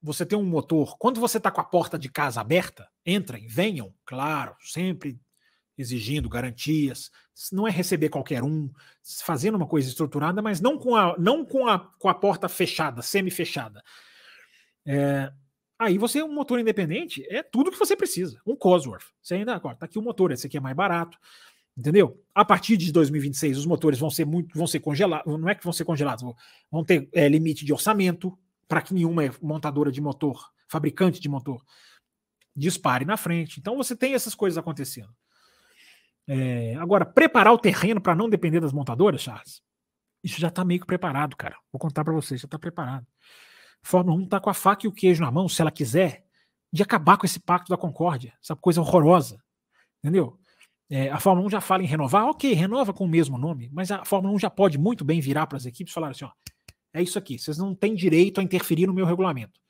você tem um motor, quando você está com a porta de casa aberta, entrem, venham, claro, sempre exigindo garantias, não é receber qualquer um, fazendo uma coisa estruturada, mas não com a, não com a, com a porta fechada, semi-fechada. É, aí você, um motor independente, é tudo que você precisa. Um Cosworth. Você ainda, agora, tá aqui o motor, esse aqui é mais barato. Entendeu? A partir de 2026, os motores vão ser muito, vão ser congelados. Não é que vão ser congelados, vão ter é, limite de orçamento para que nenhuma montadora de motor, fabricante de motor, dispare na frente. Então você tem essas coisas acontecendo. É, agora, preparar o terreno para não depender das montadoras, Charles, Isso já está meio que preparado, cara. Vou contar para vocês, já está preparado. Fórmula 1 está com a faca e o queijo na mão, se ela quiser, de acabar com esse pacto da concórdia, essa coisa horrorosa. Entendeu? É, a Fórmula 1 já fala em renovar, ok, renova com o mesmo nome, mas a Fórmula 1 já pode muito bem virar para as equipes e falar assim: ó, é isso aqui, vocês não têm direito a interferir no meu regulamento.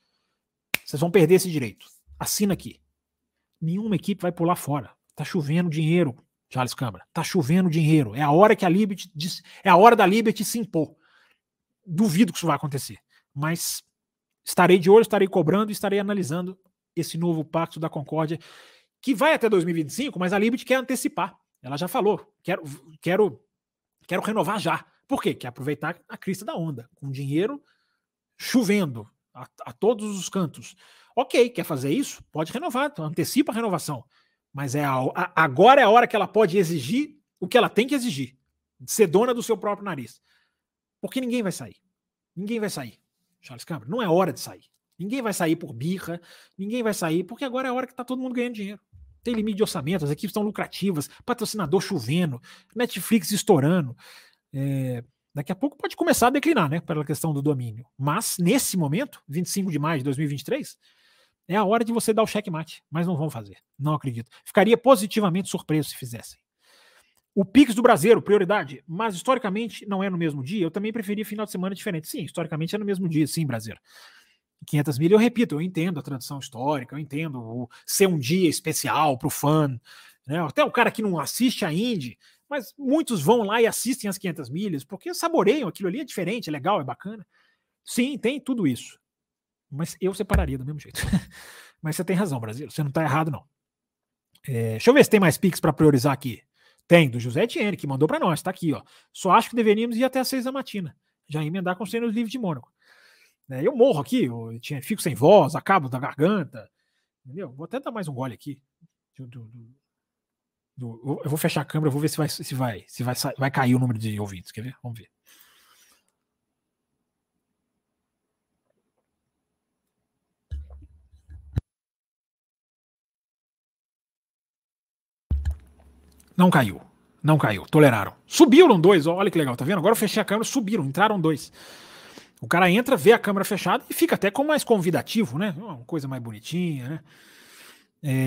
Vocês vão perder esse direito. Assina aqui. Nenhuma equipe vai pular fora. Tá chovendo dinheiro, Charles Câmara. Tá chovendo dinheiro. É a hora que a Liberty é a hora da Liberty se impor. Duvido que isso vai acontecer, mas estarei de olho, estarei cobrando e estarei analisando esse novo pacto da Concórdia que vai até 2025, mas a Liberty quer antecipar. Ela já falou, quero quero quero renovar já. Por quê? Quer aproveitar a crista da onda, com dinheiro chovendo a, a todos os cantos. Ok, quer fazer isso? Pode renovar, então antecipa a renovação. Mas é a, a, agora é a hora que ela pode exigir o que ela tem que exigir. Ser dona do seu próprio nariz. Porque ninguém vai sair. Ninguém vai sair. Charles Câmara, não é hora de sair. Ninguém vai sair por birra, ninguém vai sair, porque agora é a hora que está todo mundo ganhando dinheiro. Tem limite de orçamento, as equipes estão lucrativas, patrocinador chovendo, Netflix estourando. É, daqui a pouco pode começar a declinar, né? Pela questão do domínio. Mas, nesse momento, 25 de maio de 2023, é a hora de você dar o checkmate, mas não vão fazer. Não acredito. Ficaria positivamente surpreso se fizessem. O Pix do Brasileiro, prioridade, mas historicamente não é no mesmo dia. Eu também preferia final de semana diferente. Sim, historicamente é no mesmo dia, sim, Brasileiro. 500 mil, eu repito, eu entendo a tradição histórica, eu entendo o, ser um dia especial para o fã. Né? Até o cara que não assiste a Indy, mas muitos vão lá e assistem as 500 milhas, porque saboreiam aquilo ali, é diferente, é legal, é bacana. Sim, tem tudo isso. Mas eu separaria do mesmo jeito. Mas você tem razão, Brasil. Você não está errado, não. É, deixa eu ver se tem mais Pix para priorizar aqui. Tem, do José Etienne, que mandou para nós. Está aqui, ó. Só acho que deveríamos ir até as seis da matina. Já emendar com os treinos livres de Mônaco. É, eu morro aqui, eu tinha, fico sem voz, acabo da garganta. Entendeu? Vou até dar mais um gole aqui. Do, do, do, eu vou fechar a câmera, vou ver se vai, se vai, se vai, vai cair o número de ouvintes. Quer ver? Vamos ver. Não caiu. Não caiu. Toleraram. Subiram dois. Olha que legal, tá vendo? Agora eu fechei a câmera, subiram, entraram dois. O cara entra, vê a câmera fechada e fica até com mais convidativo, né? Uma coisa mais bonitinha, né?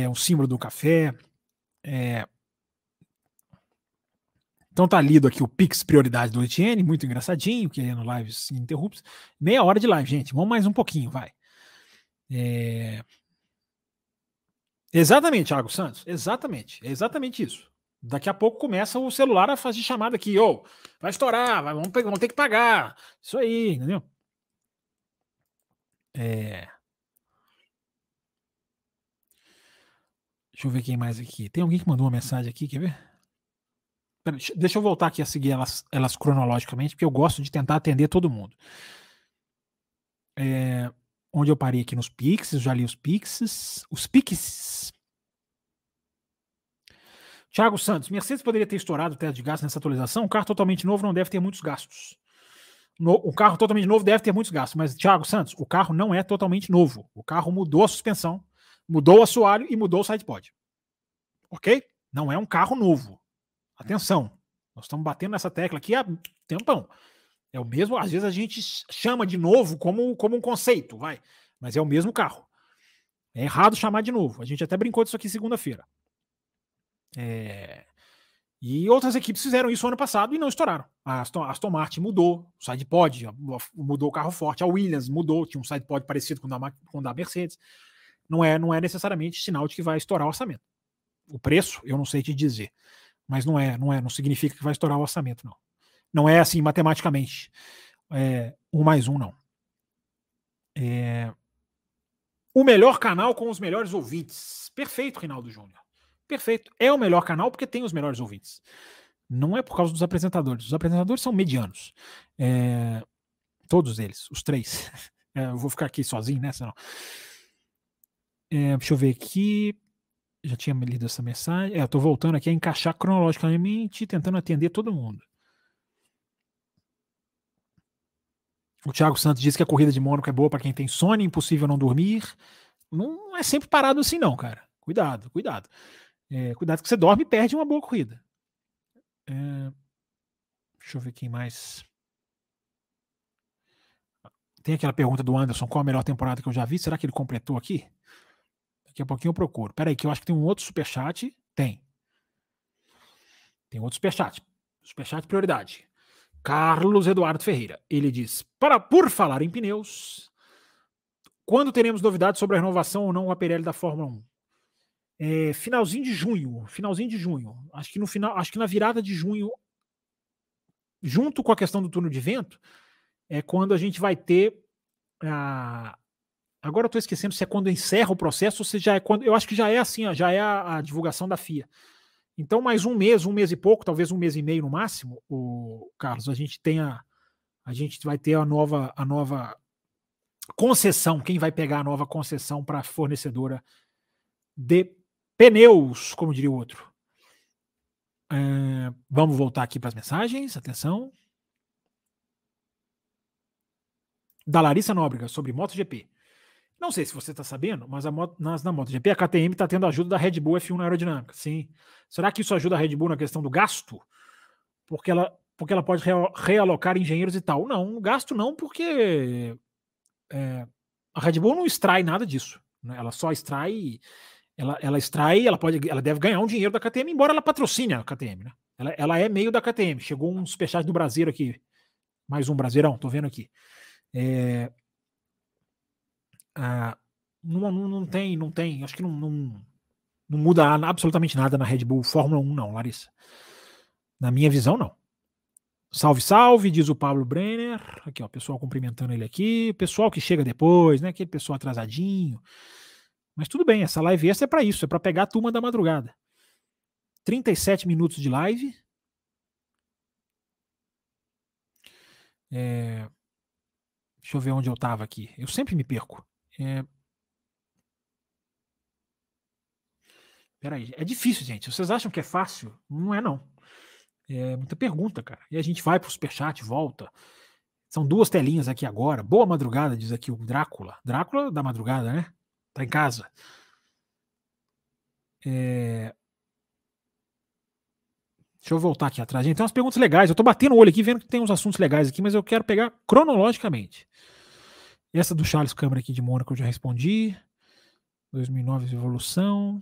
É um símbolo do café. É... Então tá lido aqui o Pix Prioridade do Etienne, muito engraçadinho, querendo lives ininterruptas. Meia hora de live, gente. Vamos mais um pouquinho, vai. É... Exatamente, Thiago Santos. Exatamente. É exatamente isso. Daqui a pouco começa o celular a fazer chamada aqui, ô, oh, vai estourar, vai, vamos, vamos ter que pagar. Isso aí, entendeu? É... Deixa eu ver quem mais aqui. Tem alguém que mandou uma mensagem aqui, quer ver? Pera, deixa eu voltar aqui a seguir elas, elas cronologicamente, porque eu gosto de tentar atender todo mundo. É... Onde eu parei aqui nos Pixes, já li os Pixes. Os Pixes. Thiago Santos, Mercedes poderia ter estourado o teto de gastos nessa atualização? Um carro totalmente novo não deve ter muitos gastos. No, o carro totalmente novo deve ter muitos gastos, mas, Thiago Santos, o carro não é totalmente novo. O carro mudou a suspensão, mudou o assoalho e mudou o sidepod. Ok? Não é um carro novo. Atenção. Nós estamos batendo nessa tecla aqui há tempão. É o mesmo, às vezes a gente chama de novo como, como um conceito, vai. Mas é o mesmo carro. É errado chamar de novo. A gente até brincou disso aqui segunda-feira. É... E outras equipes fizeram isso ano passado e não estouraram. A Aston, Aston Martin mudou, o sidepod mudou o carro forte, a Williams mudou, tinha um sidepod parecido com o da, com o da Mercedes. Não é, não é necessariamente sinal de que vai estourar o orçamento. O preço, eu não sei te dizer, mas não é, não é, não significa que vai estourar o orçamento, não. Não é assim matematicamente. É, um mais um, não. É, o melhor canal com os melhores ouvintes. Perfeito, Rinaldo Júnior. Perfeito. É o melhor canal porque tem os melhores ouvintes. Não é por causa dos apresentadores. Os apresentadores são medianos. É, todos eles, os três. É, eu vou ficar aqui sozinho, né? Senão... É, deixa eu ver aqui. Já tinha lido essa mensagem. É, eu tô voltando aqui a encaixar cronologicamente, tentando atender todo mundo. O Thiago Santos disse que a corrida de Mônaco é boa para quem tem sono, impossível não dormir. Não é sempre parado assim, não, cara. Cuidado, cuidado. É, cuidado que você dorme e perde uma boa corrida. É, deixa eu ver quem mais. tem aquela pergunta do Anderson: qual a melhor temporada que eu já vi? Será que ele completou aqui? Daqui a pouquinho eu procuro. Peraí, que eu acho que tem um outro superchat. Tem. Tem outro superchat. Superchat prioridade. Carlos Eduardo Ferreira. Ele diz: para por falar em pneus, quando teremos novidades sobre a renovação ou não a Pirelli da Fórmula 1? É, finalzinho de junho, finalzinho de junho. Acho que no final, acho que na virada de junho, junto com a questão do turno de vento, é quando a gente vai ter a, Agora eu estou esquecendo se é quando encerra o processo ou se já é quando. Eu acho que já é assim, ó, já é a, a, divulgação da FIA. Então, mais um mês, um mês e pouco, talvez um mês e meio no máximo, o Carlos, a gente tenha. A gente vai ter a nova, a nova concessão. Quem vai pegar a nova concessão para a fornecedora de pneus, como diria o outro. Vamos voltar aqui para as mensagens. Atenção. Da Larissa Nóbrega sobre MotoGP. Não sei se você está sabendo, mas a moto, nas, na MotoGP a KTM está tendo ajuda da Red Bull F1 na aerodinâmica. Sim. Será que isso ajuda a Red Bull na questão do gasto? Porque ela, porque ela pode realocar engenheiros e tal. Não, gasto não, porque é, a Red Bull não extrai nada disso. Né? Ela só extrai. Ela, ela extrai, ela pode, ela deve ganhar um dinheiro da KTM, embora ela patrocine a KTM, né? Ela, ela é meio da KTM. Chegou um superchat do Brasileiro aqui. Mais um Brasileirão, tô vendo aqui. É, ah, não, não, não, tem, não tem, acho que não, não, não muda absolutamente nada na Red Bull Fórmula 1, não, Larissa. Na minha visão, não. Salve, salve, diz o Pablo Brenner. Aqui, ó, pessoal cumprimentando ele aqui. Pessoal que chega depois, né? Aquele pessoal atrasadinho. Mas tudo bem, essa live essa é para isso, é para pegar a turma da madrugada. 37 minutos de live. É... Deixa eu ver onde eu tava aqui. Eu sempre me perco. É... Peraí, é difícil, gente. Vocês acham que é fácil? Não é, não. É muita pergunta, cara. E a gente vai pro superchat, volta. São duas telinhas aqui agora. Boa madrugada, diz aqui o Drácula. Drácula da madrugada, né? Tá em casa. É... Deixa eu voltar aqui atrás. Gente, tem umas perguntas legais. Eu tô batendo o olho aqui, vendo que tem uns assuntos legais aqui, mas eu quero pegar cronologicamente. Essa do Charles Câmara aqui de Mônaco eu já respondi. 2009 evolução.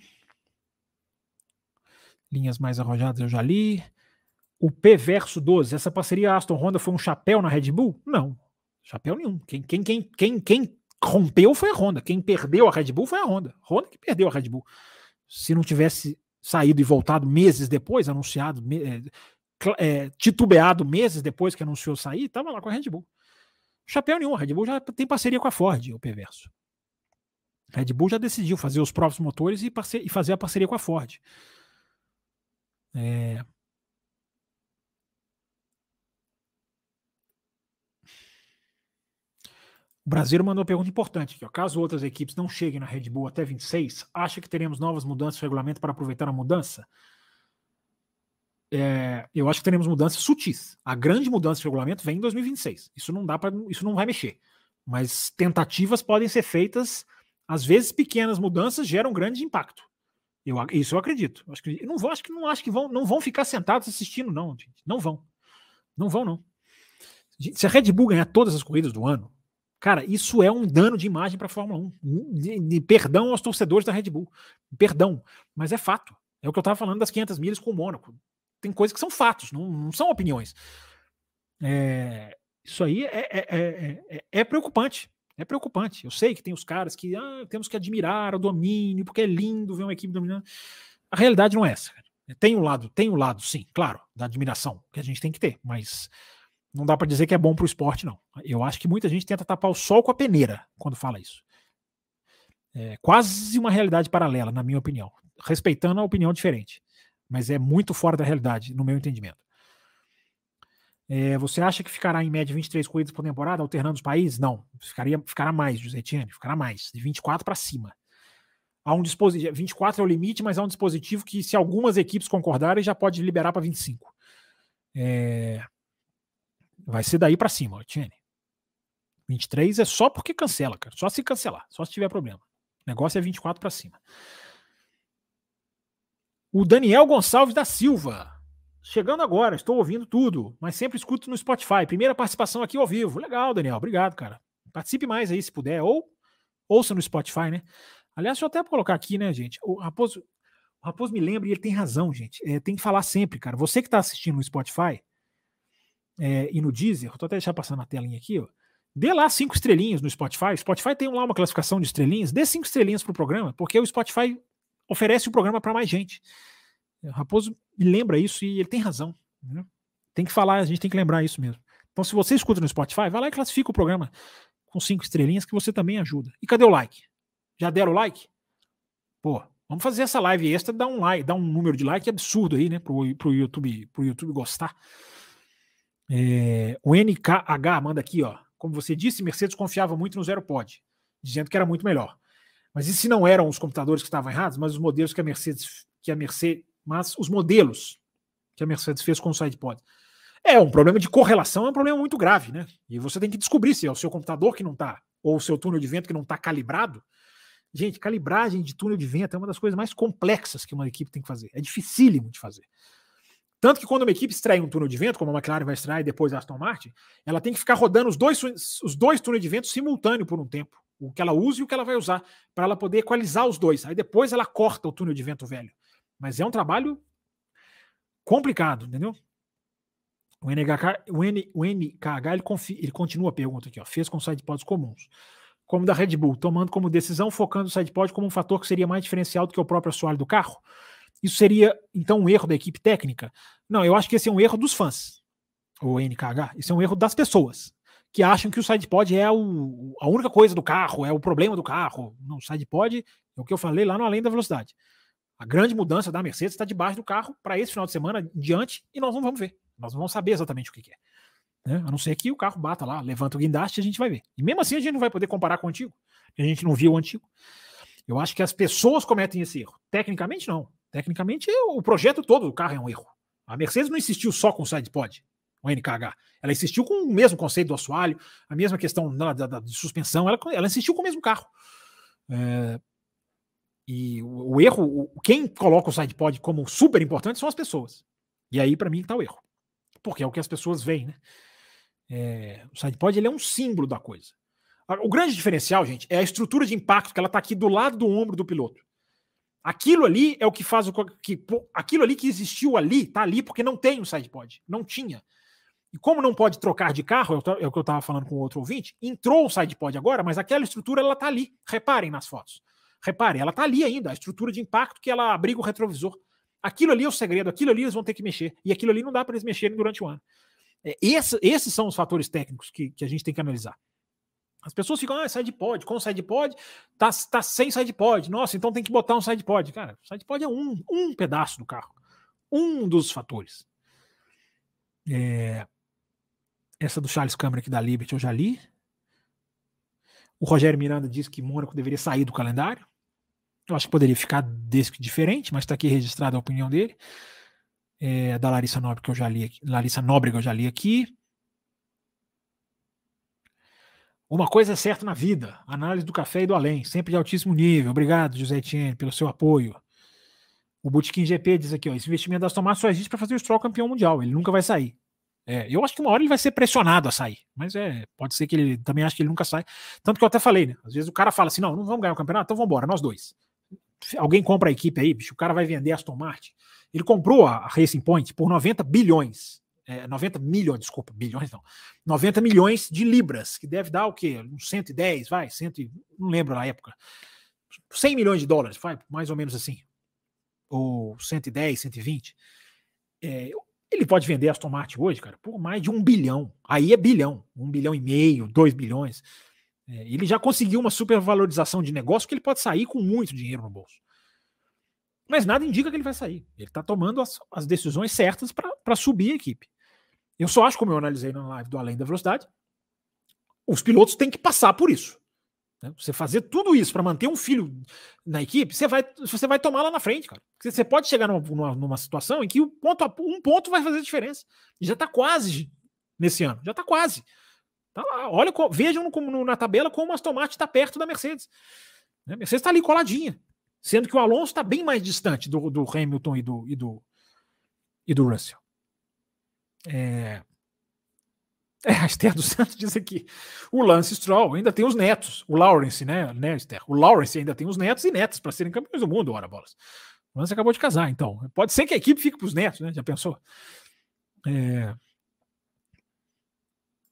Linhas mais arrojadas eu já li. O P verso 12, essa parceria Aston Honda foi um chapéu na Red Bull? Não, chapéu nenhum. Quem, quem, quem, quem, quem rompeu foi a Honda. Quem perdeu a Red Bull foi a Honda. Honda que perdeu a Red Bull. Se não tivesse saído e voltado meses depois, anunciado, é, é, titubeado meses depois que anunciou sair, estava lá com a Red Bull. Chapéu nenhum, a Red Bull já tem parceria com a Ford, o perverso. A Red Bull já decidiu fazer os próprios motores e, e fazer a parceria com a Ford. É... O Brasileiro mandou uma pergunta importante aqui. Caso outras equipes não cheguem na Red Bull até 26, acha que teremos novas mudanças no regulamento para aproveitar a mudança? é, eu acho que teremos mudanças sutis. A grande mudança de regulamento vem em 2026. Isso não dá para, isso não vai mexer. Mas tentativas podem ser feitas. Às vezes pequenas mudanças geram grande impacto. Eu, isso eu acredito. Eu acho que não vão, acho que não acho que vão, não vão ficar sentados assistindo não, gente. Não vão. Não vão não. Se a Red Bull ganhar todas as corridas do ano, cara, isso é um dano de imagem para a Fórmula 1. De, de, perdão aos torcedores da Red Bull. Perdão, mas é fato. É o que eu estava falando das 500 milhas com o Mônaco tem coisas que são fatos, não, não são opiniões. É, isso aí é, é, é, é, preocupante. É preocupante. Eu sei que tem os caras que ah, temos que admirar o domínio, porque é lindo ver uma equipe dominando. A realidade não é essa. Tem um lado, tem um lado, sim, claro, da admiração que a gente tem que ter, mas não dá para dizer que é bom para o esporte, não. Eu acho que muita gente tenta tapar o sol com a peneira quando fala isso. É quase uma realidade paralela, na minha opinião, respeitando a opinião diferente mas é muito fora da realidade, no meu entendimento. É, você acha que ficará em média 23 corridas por temporada, alternando os países? Não, ficaria, ficará mais, José Etienne, ficará mais, de 24 para cima. Há um dispositivo, 24 é o limite, mas há um dispositivo que, se algumas equipes concordarem, já pode liberar para 25. É, vai ser daí para cima, Etienne. 23 é só porque cancela, cara. Só se cancelar, só se tiver problema. O negócio é 24 para cima. O Daniel Gonçalves da Silva. Chegando agora, estou ouvindo tudo, mas sempre escuto no Spotify. Primeira participação aqui ao vivo. Legal, Daniel. Obrigado, cara. Participe mais aí se puder, ou ouça no Spotify, né? Aliás, deixa eu até colocar aqui, né, gente? O Raposo, o Raposo me lembra e ele tem razão, gente. É, tem que falar sempre, cara. Você que está assistindo no Spotify é, e no Deezer, tô até deixar passando a telinha aqui, ó. Dê lá cinco estrelinhas no Spotify. O Spotify tem lá uma classificação de estrelinhas. Dê cinco estrelinhas pro programa, porque o Spotify oferece o programa para mais gente. O Raposo lembra isso e ele tem razão. Né? Tem que falar, a gente tem que lembrar isso mesmo. Então, se você escuta no Spotify, vai lá e classifica o programa com cinco estrelinhas que você também ajuda. E cadê o like? Já deram o like? Pô, vamos fazer essa live extra, dar um like, dar um número de like absurdo aí, né, pro, pro YouTube, pro YouTube gostar. É, o NKH manda aqui, ó. Como você disse, Mercedes confiava muito no Zero Pod, dizendo que era muito melhor. Mas e se não eram os computadores que estavam errados, mas os modelos que a Mercedes, que a Mercedes, mas os modelos que a Mercedes fez com o SidePod? É um problema de correlação, é um problema muito grave, né? E você tem que descobrir se é o seu computador que não está, ou o seu túnel de vento que não está calibrado. Gente, calibragem de túnel de vento é uma das coisas mais complexas que uma equipe tem que fazer. É dificílimo de fazer. Tanto que quando uma equipe extrai um túnel de vento, como a McLaren vai extrair depois a Aston Martin, ela tem que ficar rodando os dois, os dois túneis de vento simultâneo por um tempo. O que ela usa e o que ela vai usar, para ela poder equalizar os dois. Aí depois ela corta o túnel de vento velho. Mas é um trabalho complicado, entendeu? O, NHK, o, N, o NKH ele, confia, ele continua a pergunta aqui, ó, fez com sidepods comuns, como da Red Bull, tomando como decisão, focando o sidepod como um fator que seria mais diferencial do que o próprio assoalho do carro. Isso seria, então, um erro da equipe técnica? Não, eu acho que esse é um erro dos fãs, o NKH. Isso é um erro das pessoas, que acham que o sidepod é o, a única coisa do carro, é o problema do carro. Não, o sidepod é o que eu falei lá no Além da Velocidade. A grande mudança da Mercedes está debaixo do carro para esse final de semana diante e nós não vamos ver. Nós não vamos saber exatamente o que, que é. Né? A não ser que o carro bata lá, levanta o guindaste, a gente vai ver. E mesmo assim a gente não vai poder comparar com o antigo. A gente não viu o antigo. Eu acho que as pessoas cometem esse erro. Tecnicamente, não. Tecnicamente, o projeto todo do carro é um erro. A Mercedes não insistiu só com o sidepod, o NKH. Ela insistiu com o mesmo conceito do assoalho, a mesma questão da, da, da de suspensão. Ela, ela, insistiu com o mesmo carro. É, e o, o erro, o, quem coloca o sidepod como super importante são as pessoas. E aí, para mim, está o erro. Porque é o que as pessoas veem, né? É, o sidepod ele é um símbolo da coisa. O grande diferencial, gente, é a estrutura de impacto que ela está aqui do lado do ombro do piloto. Aquilo ali é o que faz o que aquilo ali que existiu ali, tá ali porque não tem o sidepod, não tinha. E como não pode trocar de carro, é o que eu estava falando com outro ouvinte, entrou o sidepod agora, mas aquela estrutura ela tá ali. Reparem nas fotos. Reparem, ela tá ali ainda, a estrutura de impacto que ela abriga o retrovisor. Aquilo ali é o segredo, aquilo ali eles vão ter que mexer. E aquilo ali não dá para eles mexerem durante o ano. É, esse, esses são os fatores técnicos que, que a gente tem que analisar. As pessoas ficam, ah, side pod, com side pod, tá, tá sem side pod. Nossa, então tem que botar um side pod. Cara, side pod é um, um pedaço do carro. Um dos fatores. É... Essa do Charles Câmara aqui da Liberty eu já li. O Rogério Miranda disse que Mônaco deveria sair do calendário. Eu acho que poderia ficar desse diferente, mas está aqui registrada a opinião dele. É, da Larissa Nobre que eu já li aqui. Larissa Nobre que eu já li aqui. Uma coisa é certa na vida: análise do café e do além, sempre de altíssimo nível. Obrigado, José Etienne, pelo seu apoio. O Bootkin GP diz aqui: ó, esse investimento da Martin só existe para fazer o Stroll campeão mundial, ele nunca vai sair. É, eu acho que uma hora ele vai ser pressionado a sair, mas é, pode ser que ele também ache que ele nunca sai. Tanto que eu até falei, né? Às vezes o cara fala assim: não, não vamos ganhar o campeonato, então vamos embora, nós dois. Alguém compra a equipe aí, bicho, o cara vai vender a Aston Martin. Ele comprou a Racing Point por 90 bilhões é, 90 milhões, desculpa, bilhões não, 90 milhões de libras, que deve dar o quê? Uns 110, vai, 100, não lembro na época, 100 milhões de dólares, vai, mais ou menos assim, ou 110, 120. É, ele pode vender Aston Martin hoje, cara, por mais de um bilhão. Aí é bilhão, um bilhão e meio, dois bilhões. É, ele já conseguiu uma supervalorização de negócio que ele pode sair com muito dinheiro no bolso. Mas nada indica que ele vai sair. Ele está tomando as, as, decisões certas para subir a equipe. Eu só acho, como eu analisei na live do Além da Velocidade, os pilotos têm que passar por isso. Né? Você fazer tudo isso para manter um filho na equipe, você vai, você vai tomar lá na frente, cara. Você pode chegar numa, numa situação em que o ponto, um ponto vai fazer diferença. E já está quase nesse ano, já está quase. Tá lá, olha, vejam no, no, na tabela como o Aston Martin está perto da Mercedes. Né? A Mercedes está ali coladinha, sendo que o Alonso está bem mais distante do, do Hamilton e do, e do, e do Russell. É... É, a Esther dos Santos diz aqui. O Lance Stroll ainda tem os netos. O Lawrence, né, né Esther? O Lawrence ainda tem os netos e netas para serem campeões do mundo, ora bolas. O Lance acabou de casar, então. Pode ser que a equipe fique para os netos, né? Já pensou? É...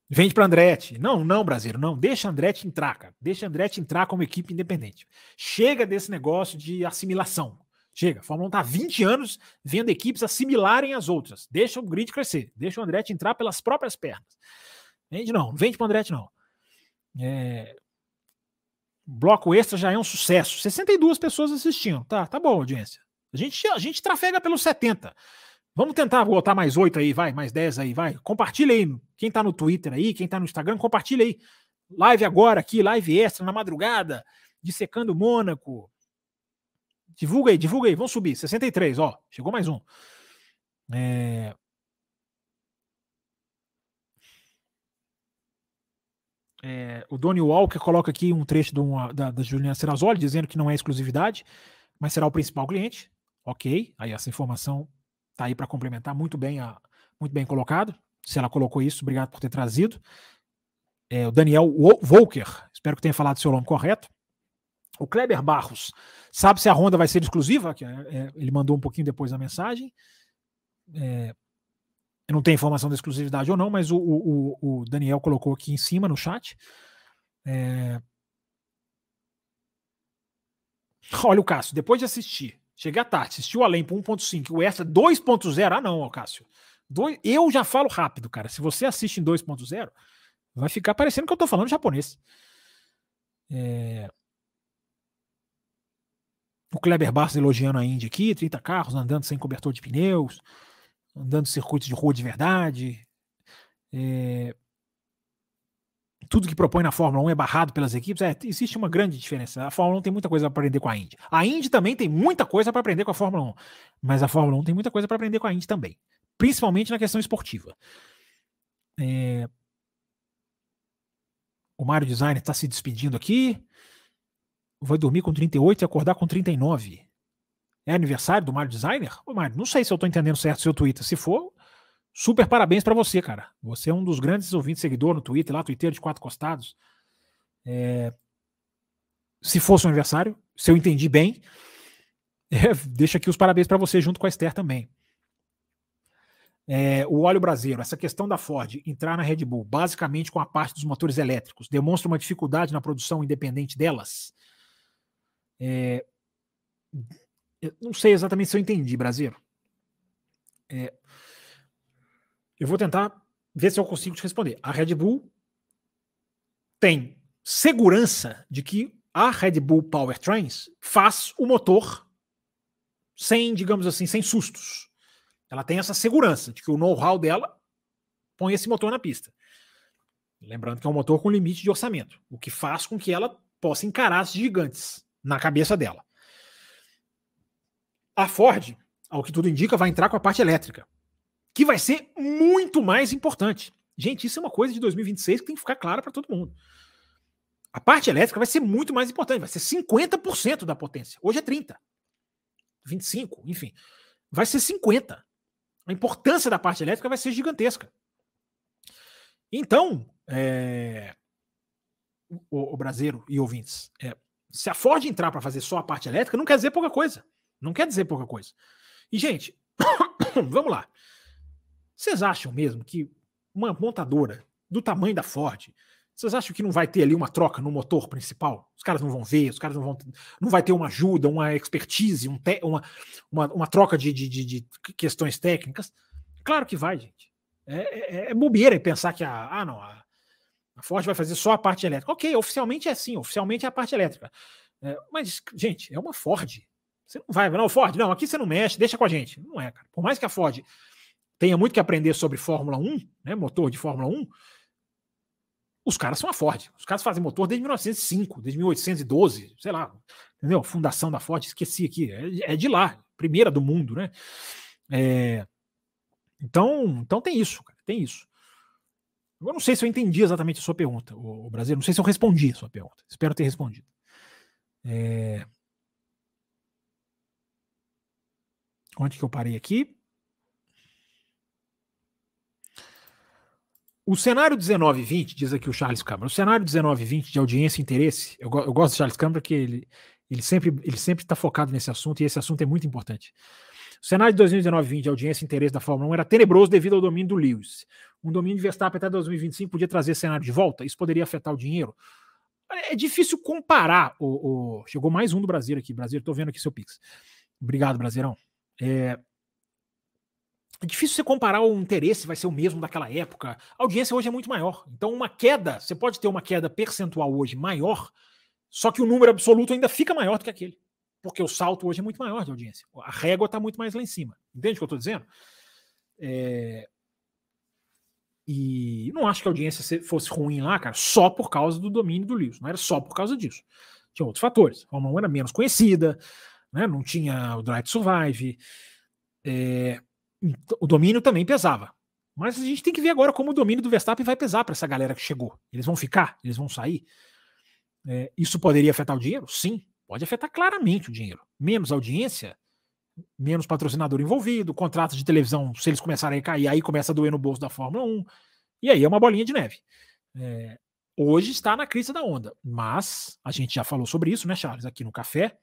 Vende para Andretti. Não, não, brasileiro, não. Deixa Andretti entrar, cara. Deixa Andretti entrar como equipe independente. Chega desse negócio de assimilação. Chega. A Fórmula 1 está há 20 anos vendo equipes assimilarem as outras. Deixa o grid crescer. Deixa o Andretti entrar pelas próprias pernas. Vende não. Vende para o Andretti não. É... Bloco extra já é um sucesso. 62 pessoas assistindo. Tá, tá bom, audiência. A gente, a gente trafega pelos 70. Vamos tentar botar mais oito aí, vai, mais dez aí, vai. Compartilha aí. Quem tá no Twitter aí, quem tá no Instagram, compartilha aí. Live agora aqui, live extra na madrugada, dissecando Mônaco. Divulga aí, divulga aí. Vamos subir. 63, ó. Chegou mais um. É... É, o Donnie Walker coloca aqui um trecho uma, da, da Juliana Serrazoli dizendo que não é exclusividade, mas será o principal cliente. Ok, aí essa informação Tá aí para complementar, muito bem, a, muito bem colocado. Se ela colocou isso, obrigado por ter trazido. É, o Daniel Volker, espero que tenha falado seu nome correto. O Kleber Barros, sabe se a Honda vai ser exclusiva? É, é, ele mandou um pouquinho depois a mensagem. É, eu não tenho informação da exclusividade ou não, mas o, o, o Daniel colocou aqui em cima no chat. É... Olha o Cássio, depois de assistir Cheguei à tarde, assistiu além para 1.5 o extra 2.0. Ah, não, Cássio. Eu já falo rápido, cara. Se você assiste em 2.0, vai ficar parecendo que eu tô falando japonês. É... O Kleber Barros elogiando a Indy aqui, 30 carros andando sem cobertor de pneus, andando circuitos de rua de verdade. É tudo que propõe na Fórmula 1 é barrado pelas equipes, é, existe uma grande diferença. A Fórmula 1 tem muita coisa para aprender com a Indy. A Indy também tem muita coisa para aprender com a Fórmula 1, mas a Fórmula 1 tem muita coisa para aprender com a Indy também, principalmente na questão esportiva. É... O Mário Designer está se despedindo aqui. Vai dormir com 38 e acordar com 39. É aniversário do Mário Designer? Ô, Mário, não sei se eu estou entendendo certo o seu Twitter. Se for, Super parabéns para você, cara. Você é um dos grandes ouvintes seguidor no Twitter, lá, Twitter de quatro costados. É... Se fosse um aniversário, se eu entendi bem, é, deixa aqui os parabéns para você junto com a Esther também. É, o óleo braseiro, essa questão da Ford entrar na Red Bull, basicamente com a parte dos motores elétricos, demonstra uma dificuldade na produção independente delas. É, não sei exatamente se eu entendi, Brasileiro. É, eu vou tentar ver se eu consigo te responder. A Red Bull tem segurança de que a Red Bull Powertrains faz o motor sem, digamos assim, sem sustos. Ela tem essa segurança de que o know-how dela põe esse motor na pista. Lembrando que é um motor com limite de orçamento, o que faz com que ela possa encarar as gigantes na cabeça dela. A Ford, ao que tudo indica, vai entrar com a parte elétrica que vai ser muito mais importante. Gente, isso é uma coisa de 2026 que tem que ficar clara para todo mundo. A parte elétrica vai ser muito mais importante, vai ser 50% da potência. Hoje é 30. 25, enfim. Vai ser 50. A importância da parte elétrica vai ser gigantesca. Então, é... o, o brasileiro e ouvintes, é... se a Ford entrar para fazer só a parte elétrica, não quer dizer pouca coisa. Não quer dizer pouca coisa. E, gente, vamos lá. Vocês acham mesmo que uma montadora do tamanho da Ford, vocês acham que não vai ter ali uma troca no motor principal? Os caras não vão ver, os caras não vão. Não vai ter uma ajuda, uma expertise, um te, uma, uma, uma, troca de, de, de, de, questões técnicas? Claro que vai, gente. É, é, é bobeira pensar que a. Ah, não, a, a, Ford vai fazer só a parte elétrica. Ok, oficialmente é assim, oficialmente é a parte elétrica. É, mas, gente, é uma Ford. Você não vai, não, Ford, não, aqui você não mexe, deixa com a gente. Não é, cara. Por mais que a Ford tenha muito que aprender sobre Fórmula 1, né, motor de Fórmula 1, os caras são a Ford. Os caras fazem motor desde 1905, desde 1812, sei lá, entendeu? Fundação da Ford, esqueci aqui, é, é de lá, primeira do mundo, né? É, então, então tem isso, cara, tem isso. Eu não sei se eu entendi exatamente a sua pergunta, o, Brasil, não sei se eu respondi a sua pergunta. Espero ter respondido. É... Onde que eu parei aqui? O cenário 19-20, diz aqui o Charles Câmara, o cenário 19-20 de audiência e interesse, eu, eu, gosto do Charles Câmara porque ele, ele sempre ele sempre está focado nesse assunto e esse assunto é muito importante. O cenário de 2019-20 de audiência e interesse da Fórmula 1 era tenebroso devido ao domínio do Lewis. Um domínio de Verstappen até 2025 podia trazer cenário de volta? Isso poderia afetar o dinheiro? É difícil comparar. O, o... Chegou mais um do Brasil aqui. Brasil, estou vendo aqui seu Pix. Obrigado, Brasileirão. É... é difícil você comparar o interesse, vai ser o mesmo daquela época. A audiência hoje é muito maior. Então, uma queda, você pode ter uma queda percentual hoje maior, só que o número absoluto ainda fica maior do que aquele. Porque o salto hoje é muito maior de audiência. A régua está muito mais lá em cima. Entende o que eu estou dizendo? É... E não acho que a audiência fosse ruim lá, cara, só por causa do domínio do Lewis. Não era só por causa disso. Tinha outros fatores. A 1 era menos conhecida, né? não tinha o Drive to Survive. É... O domínio também pesava. Mas a gente tem que ver agora como o domínio do Verstappen vai pesar para essa galera que chegou. Eles vão ficar? Eles vão sair? É... isso poderia afetar o dinheiro? Sim, pode afetar claramente o dinheiro. Menos audiência, menos patrocinador envolvido, contratos de televisão, se eles começarem a cair, aí começa a doer no bolso da Fórmula 1, e aí é uma bolinha de neve. É, hoje está na crise da onda, mas a gente já falou sobre isso, né, Charles, aqui no café.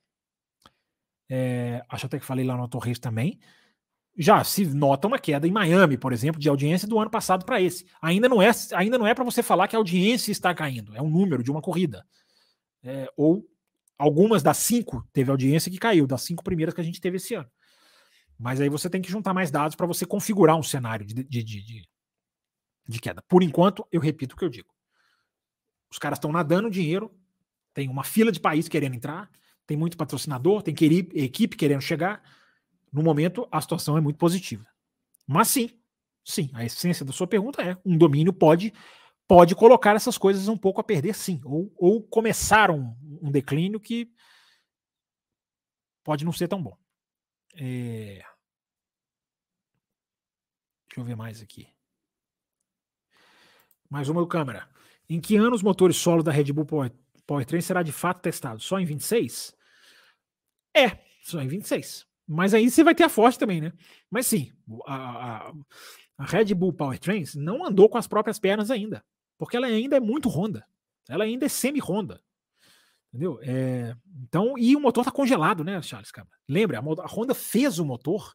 É, acho até que falei lá no Torres também. Já se nota uma queda em Miami, por exemplo, de audiência do ano passado para esse. Ainda não é, ainda não é para você falar que a audiência está caindo, é um número de uma corrida. É, ou algumas das cinco teve audiência que caiu, das cinco primeiras que a gente teve esse ano. Mas aí você tem que juntar mais dados para você configurar um cenário de, de, de, de, queda. Por enquanto, eu repito o que eu digo. Os caras estão nadando dinheiro, tem uma fila de países querendo entrar, tem muito patrocinador, tem equipe querendo chegar. No momento, a situação é muito positiva. Mas sim, sim, a essência da sua pergunta é: um domínio pode pode colocar essas coisas um pouco a perder, sim, ou, ou começar um, um declínio que pode não ser tão bom. É... Deixa eu ver mais aqui. Mais uma do câmera. Em que ano os motores solo da Red Bull Power, Powertrain será de fato testado? Só em 26? É, só em 26. Mas aí você vai ter a Forte também, né? Mas sim, a, a, a Red Bull Powertrains não andou com as próprias pernas ainda. Porque ela ainda é muito Honda. Ela ainda é semi-Honda. Entendeu? É, então, e o motor está congelado, né, Charles? Cara? Lembra, a, Honda fez o motor,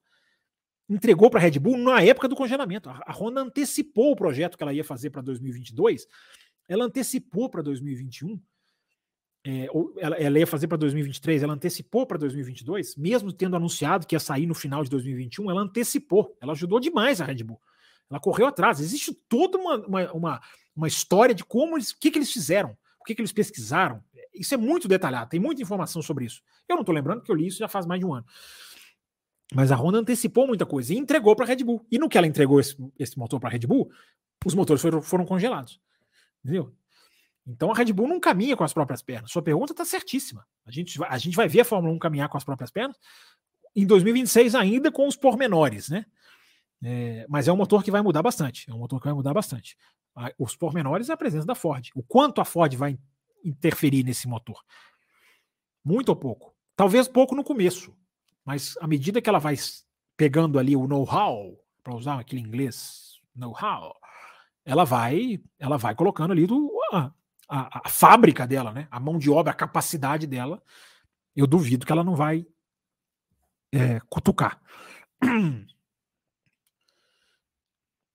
entregou para a Red Bull na época do congelamento. A, a Honda antecipou o projeto que ela ia fazer para 2022, ela antecipou para 2021. É, ela, ela, ia fazer para 2023, ela antecipou para 2022, mesmo tendo anunciado que ia sair no final de 2021, ela antecipou, ela ajudou demais a Red Bull. Ela correu atrás. Existe toda uma, uma, uma, uma história de como eles, o que, que eles fizeram, o que, que eles pesquisaram. Isso é muito detalhado, tem muita informação sobre isso. Eu não estou lembrando porque eu li isso já faz mais de um ano. Mas a Honda antecipou muita coisa e entregou para a Red Bull. E no que ela entregou esse, esse motor para a Red Bull, os motores foram, foram congelados. Entendeu? Então a Red Bull não caminha com as próprias pernas. Sua pergunta está certíssima. A gente, a gente vai ver a Fórmula 1 caminhar com as próprias pernas em 2026 ainda com os pormenores, né? É, mas é um motor que vai mudar bastante. É um motor que vai mudar bastante. Os pormenores é a presença da Ford. O quanto a Ford vai interferir nesse motor? Muito ou pouco? Talvez pouco no começo, mas à medida que ela vai pegando ali o know-how, para usar aquele inglês, know-how, ela vai, ela vai colocando ali do, a, a, a, fábrica dela, né? A mão de obra, a capacidade dela. Eu duvido que ela não vai é, cutucar.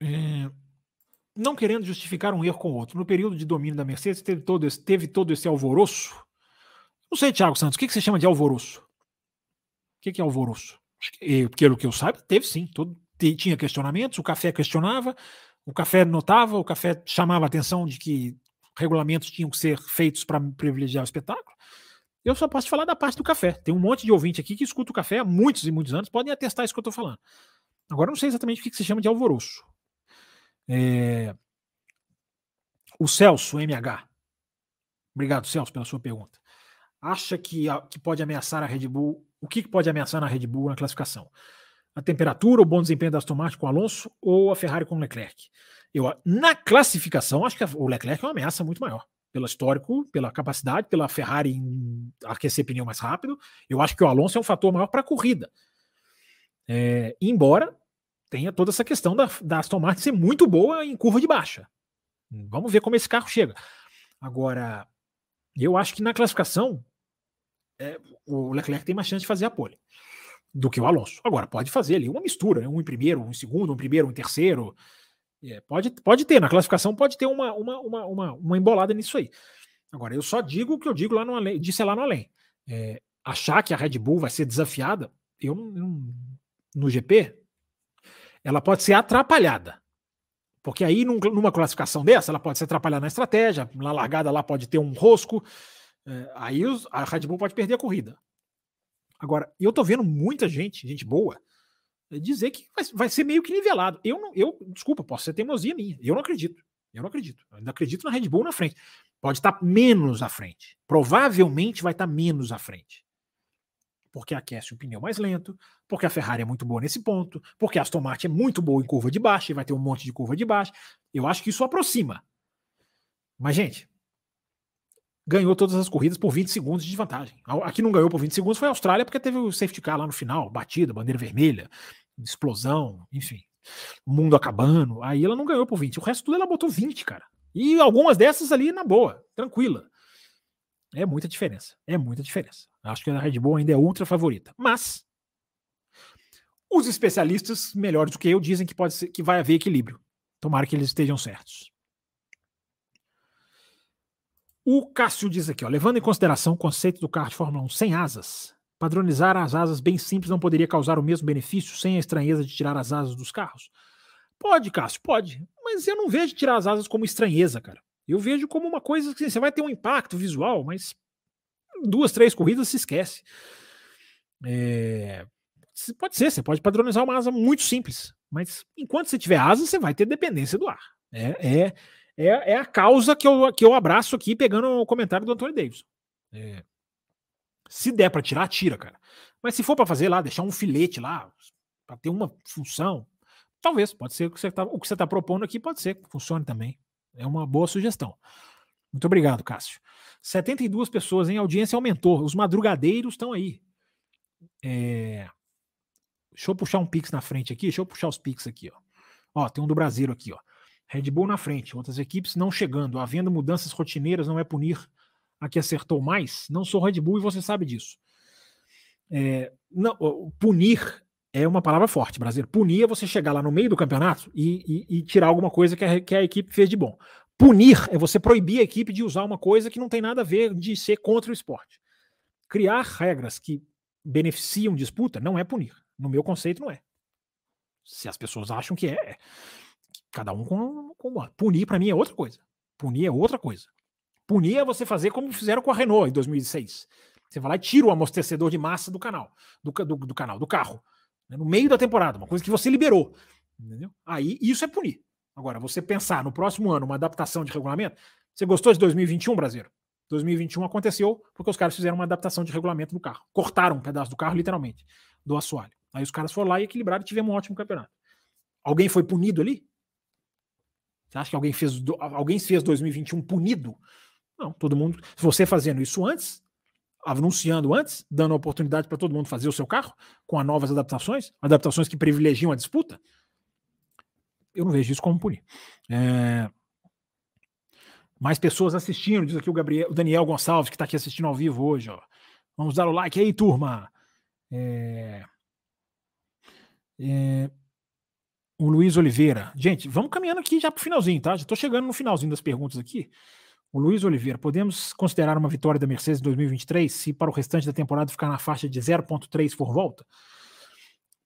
É, não querendo justificar um erro com o outro, no período de domínio da Mercedes teve todo esse, teve todo esse alvoroço. Não sei, Thiago Santos, o que, que você chama de alvoroço? O que, que é alvoroço? Pelo que eu saiba, teve sim. Todo, tinha questionamentos, o café questionava, o café notava, o café chamava a atenção de que regulamentos tinham que ser feitos para privilegiar o espetáculo. Eu só posso falar da parte do café. Tem um monte de ouvinte aqui que escuta o café há muitos e muitos anos, podem atestar isso que eu estou falando. Agora, não sei exatamente o que, que se chama de alvoroço. É... O Celso, MH. Obrigado, Celso, pela sua pergunta. Acha que, que pode ameaçar a Red Bull? O que, pode ameaçar na Red Bull na classificação? A temperatura, o bom desempenho da Aston Martin com Alonso ou a Ferrari com Leclerc? Eu, na classificação, acho que o Leclerc é uma ameaça muito maior. Pelo histórico, pela capacidade, pela Ferrari aquecer pneu mais rápido. Eu acho que o Alonso é um fator maior para a corrida. É, embora tenha toda essa questão da, da Aston Martin ser muito boa em curva de baixa. Vamos ver como esse carro chega. Agora, eu acho que na classificação é, o Leclerc tem mais chance de fazer a pole do que o Alonso. Agora, pode fazer ali uma mistura, um em primeiro, um em segundo, um em primeiro, um em terceiro. É, pode, pode ter, na classificação pode ter uma, uma, uma, uma, uma embolada nisso aí. Agora, eu só digo o que eu digo lá no além, disse lá no além. É, achar que a Red Bull vai ser desafiada, eu não, no GP, ela pode ser atrapalhada. Porque aí, num, numa classificação dessa, ela pode se atrapalhar na estratégia, na largada lá pode ter um rosco, é, aí os, a Red Bull pode perder a corrida. Agora, eu tô vendo muita gente, gente boa, eh, dizer que vai, vai ser meio que nivelado. Eu não, eu, desculpa, posso ser teimosia minha. Eu não acredito. Eu não acredito. Eu ainda acredito na Red Bull na frente. Pode estar tá menos à frente. Provavelmente vai estar tá menos à frente. Porque aquece o pneu mais lento, porque a Ferrari é muito boa nesse ponto, porque a Aston Martin é muito boa em curva de baixa e vai ter um monte de curva de baixa. Eu acho que isso aproxima. Mas, gente, ganhou todas as corridas por 20 segundos de vantagem. Aqui não ganhou por 20 segundos foi a Austrália, porque teve o safety car lá no final, batida, bandeira vermelha, explosão, enfim. Mundo acabando. Aí ela não ganhou por 20. O resto tudo ela botou 20, cara. E algumas dessas ali na boa, tranquila. É muita diferença. É muita diferença. Acho que a Red Bull ainda é ultra favorita. Mas os especialistas, melhores do que eu, dizem que pode ser que vai haver equilíbrio. Tomara que eles estejam certos. O Cássio diz aqui, ó, levando em consideração o conceito do carro de Fórmula 1 sem asas, padronizar as asas bem simples não poderia causar o mesmo benefício sem a estranheza de tirar as asas dos carros? Pode, Cássio, pode. Mas eu não vejo tirar as asas como estranheza, cara. Eu vejo como uma coisa que assim, você vai ter um impacto visual, mas duas, três corridas se esquece. É... Pode ser, você pode padronizar uma asa muito simples, mas enquanto você tiver asa, você vai ter dependência do ar. É, é, é, é a causa que eu, que eu abraço aqui, pegando o comentário do Antônio Davis. É, se der para tirar, tira, cara. Mas se for para fazer lá, deixar um filete lá, para ter uma função, talvez, pode ser o que você está tá propondo aqui, pode ser que funcione também. É uma boa sugestão. Muito obrigado, Cássio. 72 pessoas em audiência aumentou. Os madrugadeiros estão aí. É... Deixa eu puxar um Pix na frente aqui. Deixa eu puxar os Pix aqui, ó. Ó, tem um do Brasileiro aqui, ó. Red Bull na frente, outras equipes não chegando. Havendo mudanças rotineiras, não é punir a que acertou mais. Não sou Red Bull e você sabe disso. É, não, punir é uma palavra forte, Brasil. Punir é você chegar lá no meio do campeonato e, e, e tirar alguma coisa que a, que a equipe fez de bom. Punir é você proibir a equipe de usar uma coisa que não tem nada a ver de ser contra o esporte. Criar regras que beneficiam disputa não é punir. No meu conceito, não é. Se as pessoas acham que é, é. Cada um com, com punir para mim é outra coisa. Punir é outra coisa. Punir é você fazer como fizeram com a Renault em 2006. Você vai lá e tira o amortecedor de massa do canal, do, do, do canal, do carro, né, no meio da temporada, uma coisa que você liberou. Entendeu? Aí isso é punir. Agora, você pensar no próximo ano uma adaptação de regulamento. Você gostou de 2021, Brasileiro? 2021 aconteceu porque os caras fizeram uma adaptação de regulamento no carro. Cortaram um pedaço do carro, literalmente, do assoalho. Aí os caras foram lá e equilibraram e tivemos um ótimo campeonato. Alguém foi punido ali? Você acha que alguém fez, alguém fez 2021 punido? Não, todo mundo. Se você fazendo isso antes, anunciando antes, dando oportunidade para todo mundo fazer o seu carro, com as novas adaptações, adaptações que privilegiam a disputa, eu não vejo isso como punir. É... Mais pessoas assistindo, diz aqui o, Gabriel, o Daniel Gonçalves, que está aqui assistindo ao vivo hoje. Ó. Vamos dar o like aí, turma. É... É... O Luiz Oliveira. Gente, vamos caminhando aqui já para o finalzinho, tá? Já estou chegando no finalzinho das perguntas aqui. O Luiz Oliveira, podemos considerar uma vitória da Mercedes em 2023 se para o restante da temporada ficar na faixa de 0,3 por volta?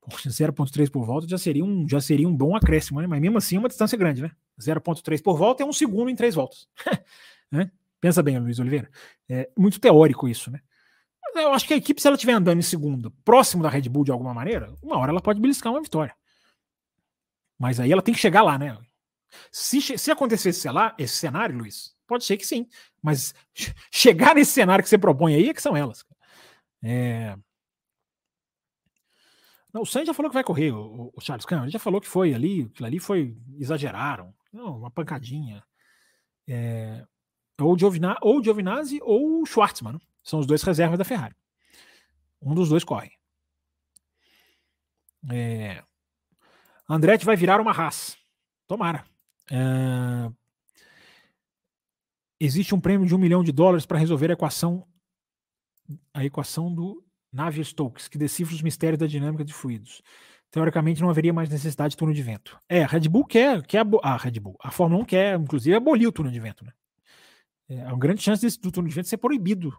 0,3 por volta já seria, um, já seria um bom acréscimo, né? Mas mesmo assim é uma distância grande, né? 0,3 por volta é um segundo em três voltas. né? Pensa bem, Luiz Oliveira. É muito teórico isso, né? eu acho que a equipe, se ela estiver andando em segundo, próximo da Red Bull de alguma maneira, uma hora ela pode beliscar uma vitória. Mas aí ela tem que chegar lá, né? Se, se sei lá, esse cenário, Luiz, pode ser que sim. Mas chegar nesse cenário que você propõe aí é que são elas. É... Não, o Sainz já falou que vai correr, o, o Charles Cameron. Ele já falou que foi ali, aquilo ali foi. Exageraram. Não, uma pancadinha. É... Ou Giovina, ou Giovinazzi ou Schwartzman. Né? São os dois reservas da Ferrari. Um dos dois corre. É... Andretti vai virar uma raça. Tomara. É... existe um prêmio de um milhão de dólares para resolver a equação a equação do Navier-Stokes, que decifra os mistérios da dinâmica de fluidos. Teoricamente não haveria mais necessidade de túnel de vento. É, a Red Bull quer, quer a, a Red Bull, a Fórmula 1 quer, inclusive, abolir o túnel de vento, né? É uma grande chance desse, do túnel de vento ser proibido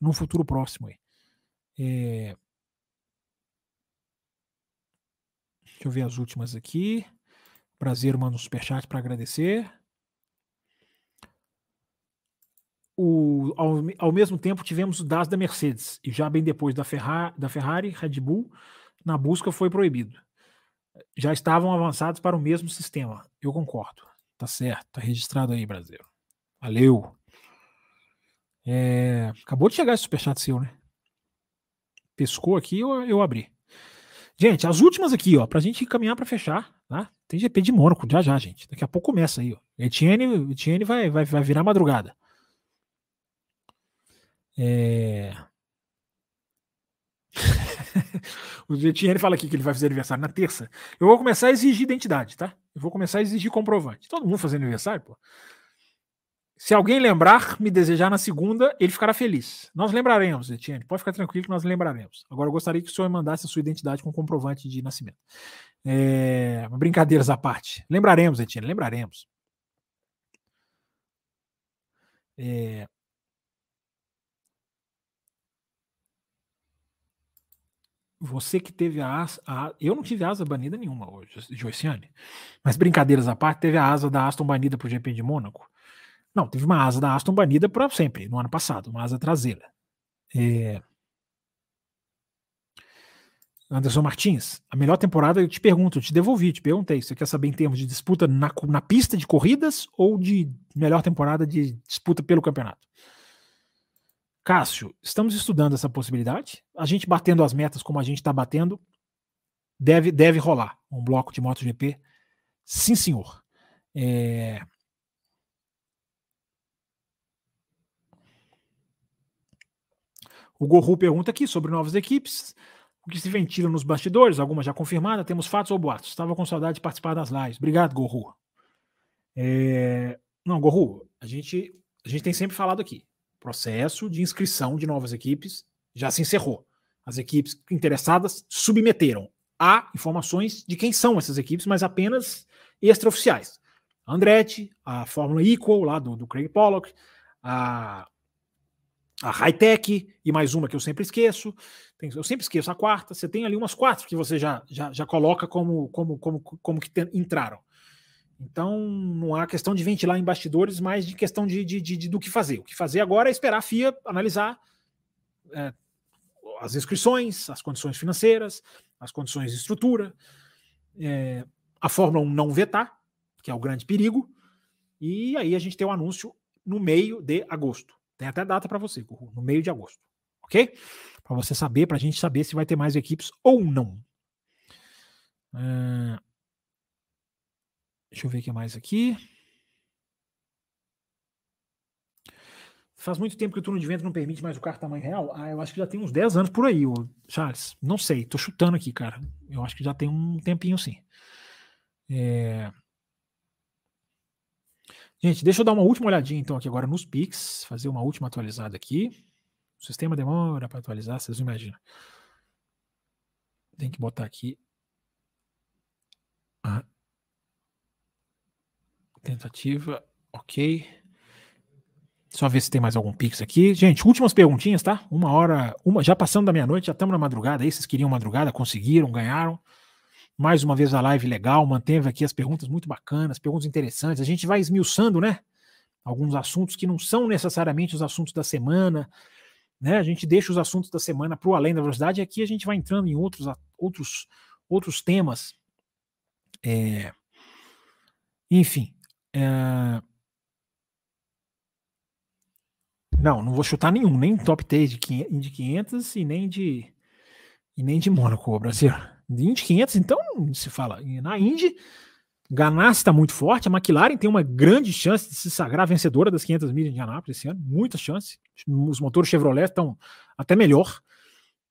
num futuro próximo aí. É... Deixa eu ver as últimas aqui. Prazer, manda um superchat para agradecer. O, ao, ao, mesmo tempo, tivemos o DAS da Mercedes, e já bem depois da, Ferrari, da Ferrari, Red Bull, na busca foi proibido. Já estavam avançados para o mesmo sistema. Eu concordo. Tá certo, tá registrado aí, Brasil. Valeu. É, acabou de chegar esse superchat seu, né? Pescou aqui, eu, eu abri. Gente, as últimas aqui, ó, pra gente caminhar para fechar, tá? Tem GP de Mônaco, já já, gente. Daqui a pouco começa aí, ó. Etienne, Etienne vai, vai, vai virar madrugada. É... o Etienne fala aqui que ele vai fazer aniversário na terça. Eu vou começar a exigir identidade, tá? Eu vou começar a exigir comprovante. Todo mundo fazendo aniversário, pô. Se alguém lembrar, me desejar na segunda, ele ficará feliz. Nós lembraremos, Etienne. Pode ficar tranquilo que nós lembraremos. Agora, eu gostaria que o senhor mandasse a sua identidade com comprovante de nascimento. É... Brincadeiras à parte. Lembraremos, Etienne, lembraremos. É... Você que teve a asa. A, eu não tive asa banida nenhuma hoje, Joiciane. Mas brincadeiras à parte, teve a asa da Aston banida para o GP de Mônaco. Não, teve uma asa da Aston banida para sempre, no ano passado, uma asa traseira. É... Anderson Martins, a melhor temporada, eu te pergunto, eu te devolvi, te perguntei. Você quer saber em termos de disputa na, na pista de corridas ou de melhor temporada de disputa pelo campeonato? Cássio, estamos estudando essa possibilidade. A gente batendo as metas como a gente está batendo, deve, deve rolar um bloco de MotoGP. Sim, senhor. É... O Gorru pergunta aqui sobre novas equipes. O que se ventila nos bastidores, algumas já confirmadas, temos fatos ou boatos. Estava com saudade de participar das lives. Obrigado, Gorru. É... Não, Gorru, a gente, a gente tem sempre falado aqui. Processo de inscrição de novas equipes já se encerrou. As equipes interessadas submeteram a informações de quem são essas equipes, mas apenas extraoficiais. Andretti, a Fórmula Equal, lá do, do Craig Pollock, a a Hightech e mais uma que eu sempre esqueço. Tem, eu sempre esqueço a quarta. Você tem ali umas quatro que você já, já, já coloca como, como, como, como que entraram. Então, não há questão de ventilar em bastidores, mas de questão de, de, de, de do que fazer. O que fazer agora é esperar a FIA analisar é, as inscrições, as condições financeiras, as condições de estrutura, é, a Fórmula 1 não vetar, que é o grande perigo, e aí a gente tem o um anúncio no meio de agosto. Tem até data para você, no meio de agosto. Ok? Para você saber, para a gente saber se vai ter mais equipes ou não. Uh, deixa eu ver o que mais aqui. Faz muito tempo que o turno de vento não permite mais o carro tamanho real. Ah, eu acho que já tem uns 10 anos por aí, Charles. Não sei, tô chutando aqui, cara. Eu acho que já tem um tempinho sim. É... Gente, deixa eu dar uma última olhadinha então aqui agora nos Pix, fazer uma última atualizada aqui. O sistema demora para atualizar, vocês imaginam. Tem que botar aqui. Ah. Tentativa, ok. Só ver se tem mais algum Pix aqui. Gente, últimas perguntinhas, tá? Uma hora, uma já passando da meia-noite, já estamos na madrugada aí. Vocês queriam madrugada, conseguiram, ganharam mais uma vez a live legal, manteve aqui as perguntas muito bacanas, perguntas interessantes. A gente vai esmiuçando, né? Alguns assuntos que não são necessariamente os assuntos da semana, né? A gente deixa os assuntos da semana para o além da velocidade e aqui a gente vai entrando em outros, outros, outros temas. É... Enfim. É... Não, não vou chutar nenhum, nem top 3 de 500 e nem de, e nem de Mônaco, Brasil. De Indy 500, então, se fala. Na Indy, Ganassi está muito forte. A McLaren tem uma grande chance de se sagrar vencedora das 500 milhas de Indianápolis esse ano. Muita chance. Os motores Chevrolet estão até melhor.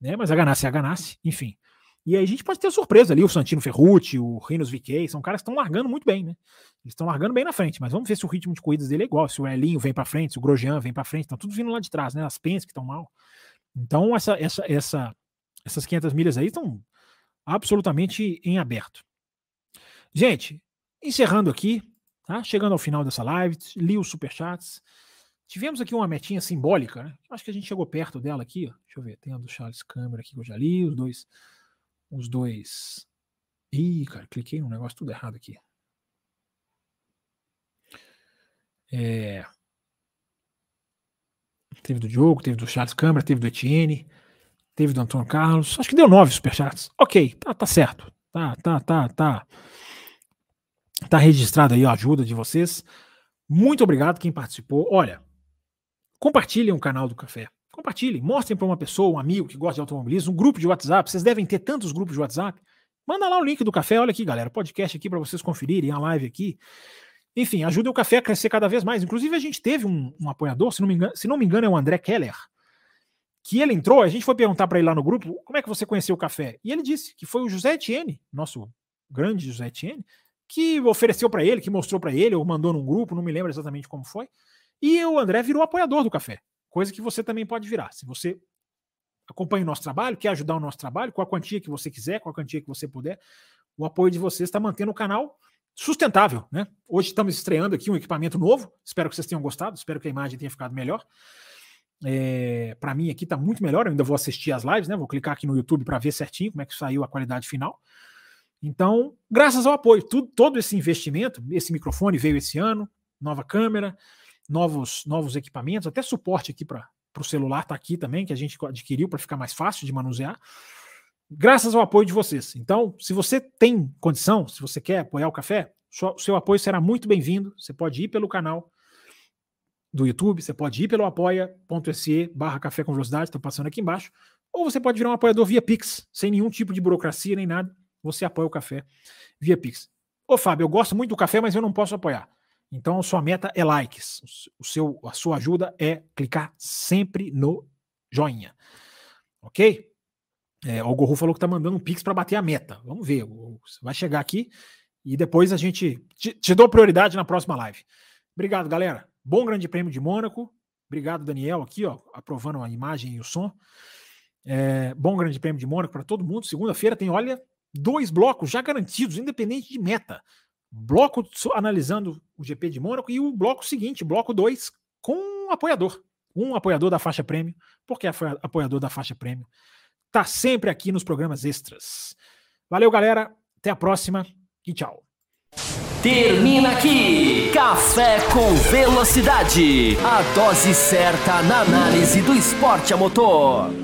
Né? Mas a Ganassi é a Ganassi. Enfim. E aí a gente pode ter surpresa ali, o Santino Ferrucci, o Rinos VK, são caras que estão largando muito bem, né? Eles estão largando bem na frente, mas vamos ver se o ritmo de corridas dele é igual, se o Elinho vem para frente, se o Grosjean vem para frente, estão tudo vindo lá de trás, né? As Pens que estão mal. Então essa, essa, essa, essas 500 milhas aí estão absolutamente em aberto. Gente, encerrando aqui, tá? Chegando ao final dessa live, li os superchats. Tivemos aqui uma metinha simbólica, né? Acho que a gente chegou perto dela aqui, ó. Deixa eu ver, tem a do Charles Câmara aqui que eu já li, os dois os dois. Ih, cara, cliquei num negócio tudo errado aqui. É... Teve do Diogo, teve do Charles Câmara, teve do Etienne, teve do Antônio Carlos. Acho que deu nove superchats. Ok, tá, tá certo. Tá, tá, tá, tá. Tá registrado aí a ajuda de vocês. Muito obrigado quem participou. Olha, compartilhem o canal do Café. Compartilhem, mostrem para uma pessoa, um amigo que gosta de automobilismo, um grupo de WhatsApp. Vocês devem ter tantos grupos de WhatsApp. Manda lá o link do café. Olha aqui, galera, podcast aqui para vocês conferirem, a live aqui. Enfim, ajuda o café a crescer cada vez mais. Inclusive, a gente teve um, um apoiador, se não, engano, se não me engano, é o André Keller, que ele entrou, a gente foi perguntar para ele lá no grupo como é que você conheceu o café. E ele disse que foi o José Etienne, nosso grande José Etienne, que ofereceu para ele, que mostrou para ele, ou mandou num grupo, não me lembro exatamente como foi. E o André virou apoiador do café. Coisa que você também pode virar. Se você acompanha o nosso trabalho, quer ajudar o nosso trabalho, com a quantia que você quiser, com a quantia que você puder, o apoio de vocês está mantendo o canal sustentável, né? Hoje estamos estreando aqui um equipamento novo. Espero que vocês tenham gostado. Espero que a imagem tenha ficado melhor. É, para mim aqui está muito melhor. Eu ainda vou assistir as lives, né? Vou clicar aqui no YouTube para ver certinho como é que saiu a qualidade final. Então, graças ao apoio, tudo, todo esse investimento, esse microfone veio esse ano, nova câmera, novos, novos equipamentos, até suporte aqui para o celular está aqui também, que a gente adquiriu para ficar mais fácil de manusear, graças ao apoio de vocês. Então, se você tem condição, se você quer apoiar o café, o seu apoio será muito bem-vindo. Você pode ir pelo canal do YouTube, você pode ir pelo apoia.se barra café com velocidade, está passando aqui embaixo, ou você pode virar um apoiador via Pix, sem nenhum tipo de burocracia nem nada, você apoia o café via Pix. Ô Fábio, eu gosto muito do café, mas eu não posso apoiar. Então, sua meta é likes. O seu, a sua ajuda é clicar sempre no joinha. Ok? É, o Gorro falou que está mandando um pix para bater a meta. Vamos ver. Vai chegar aqui e depois a gente te, te dou prioridade na próxima live. Obrigado, galera. Bom Grande Prêmio de Mônaco. Obrigado, Daniel, aqui, ó, aprovando a imagem e o som. É, bom Grande Prêmio de Mônaco para todo mundo. Segunda-feira tem, olha, dois blocos já garantidos, independente de meta bloco analisando o GP de Mônaco e o bloco seguinte, bloco 2, com um apoiador. Um apoiador da faixa prêmio, porque é apoiador da faixa prêmio tá sempre aqui nos programas extras. Valeu, galera. Até a próxima e tchau. Termina aqui Café com Velocidade a dose certa na análise do esporte a motor.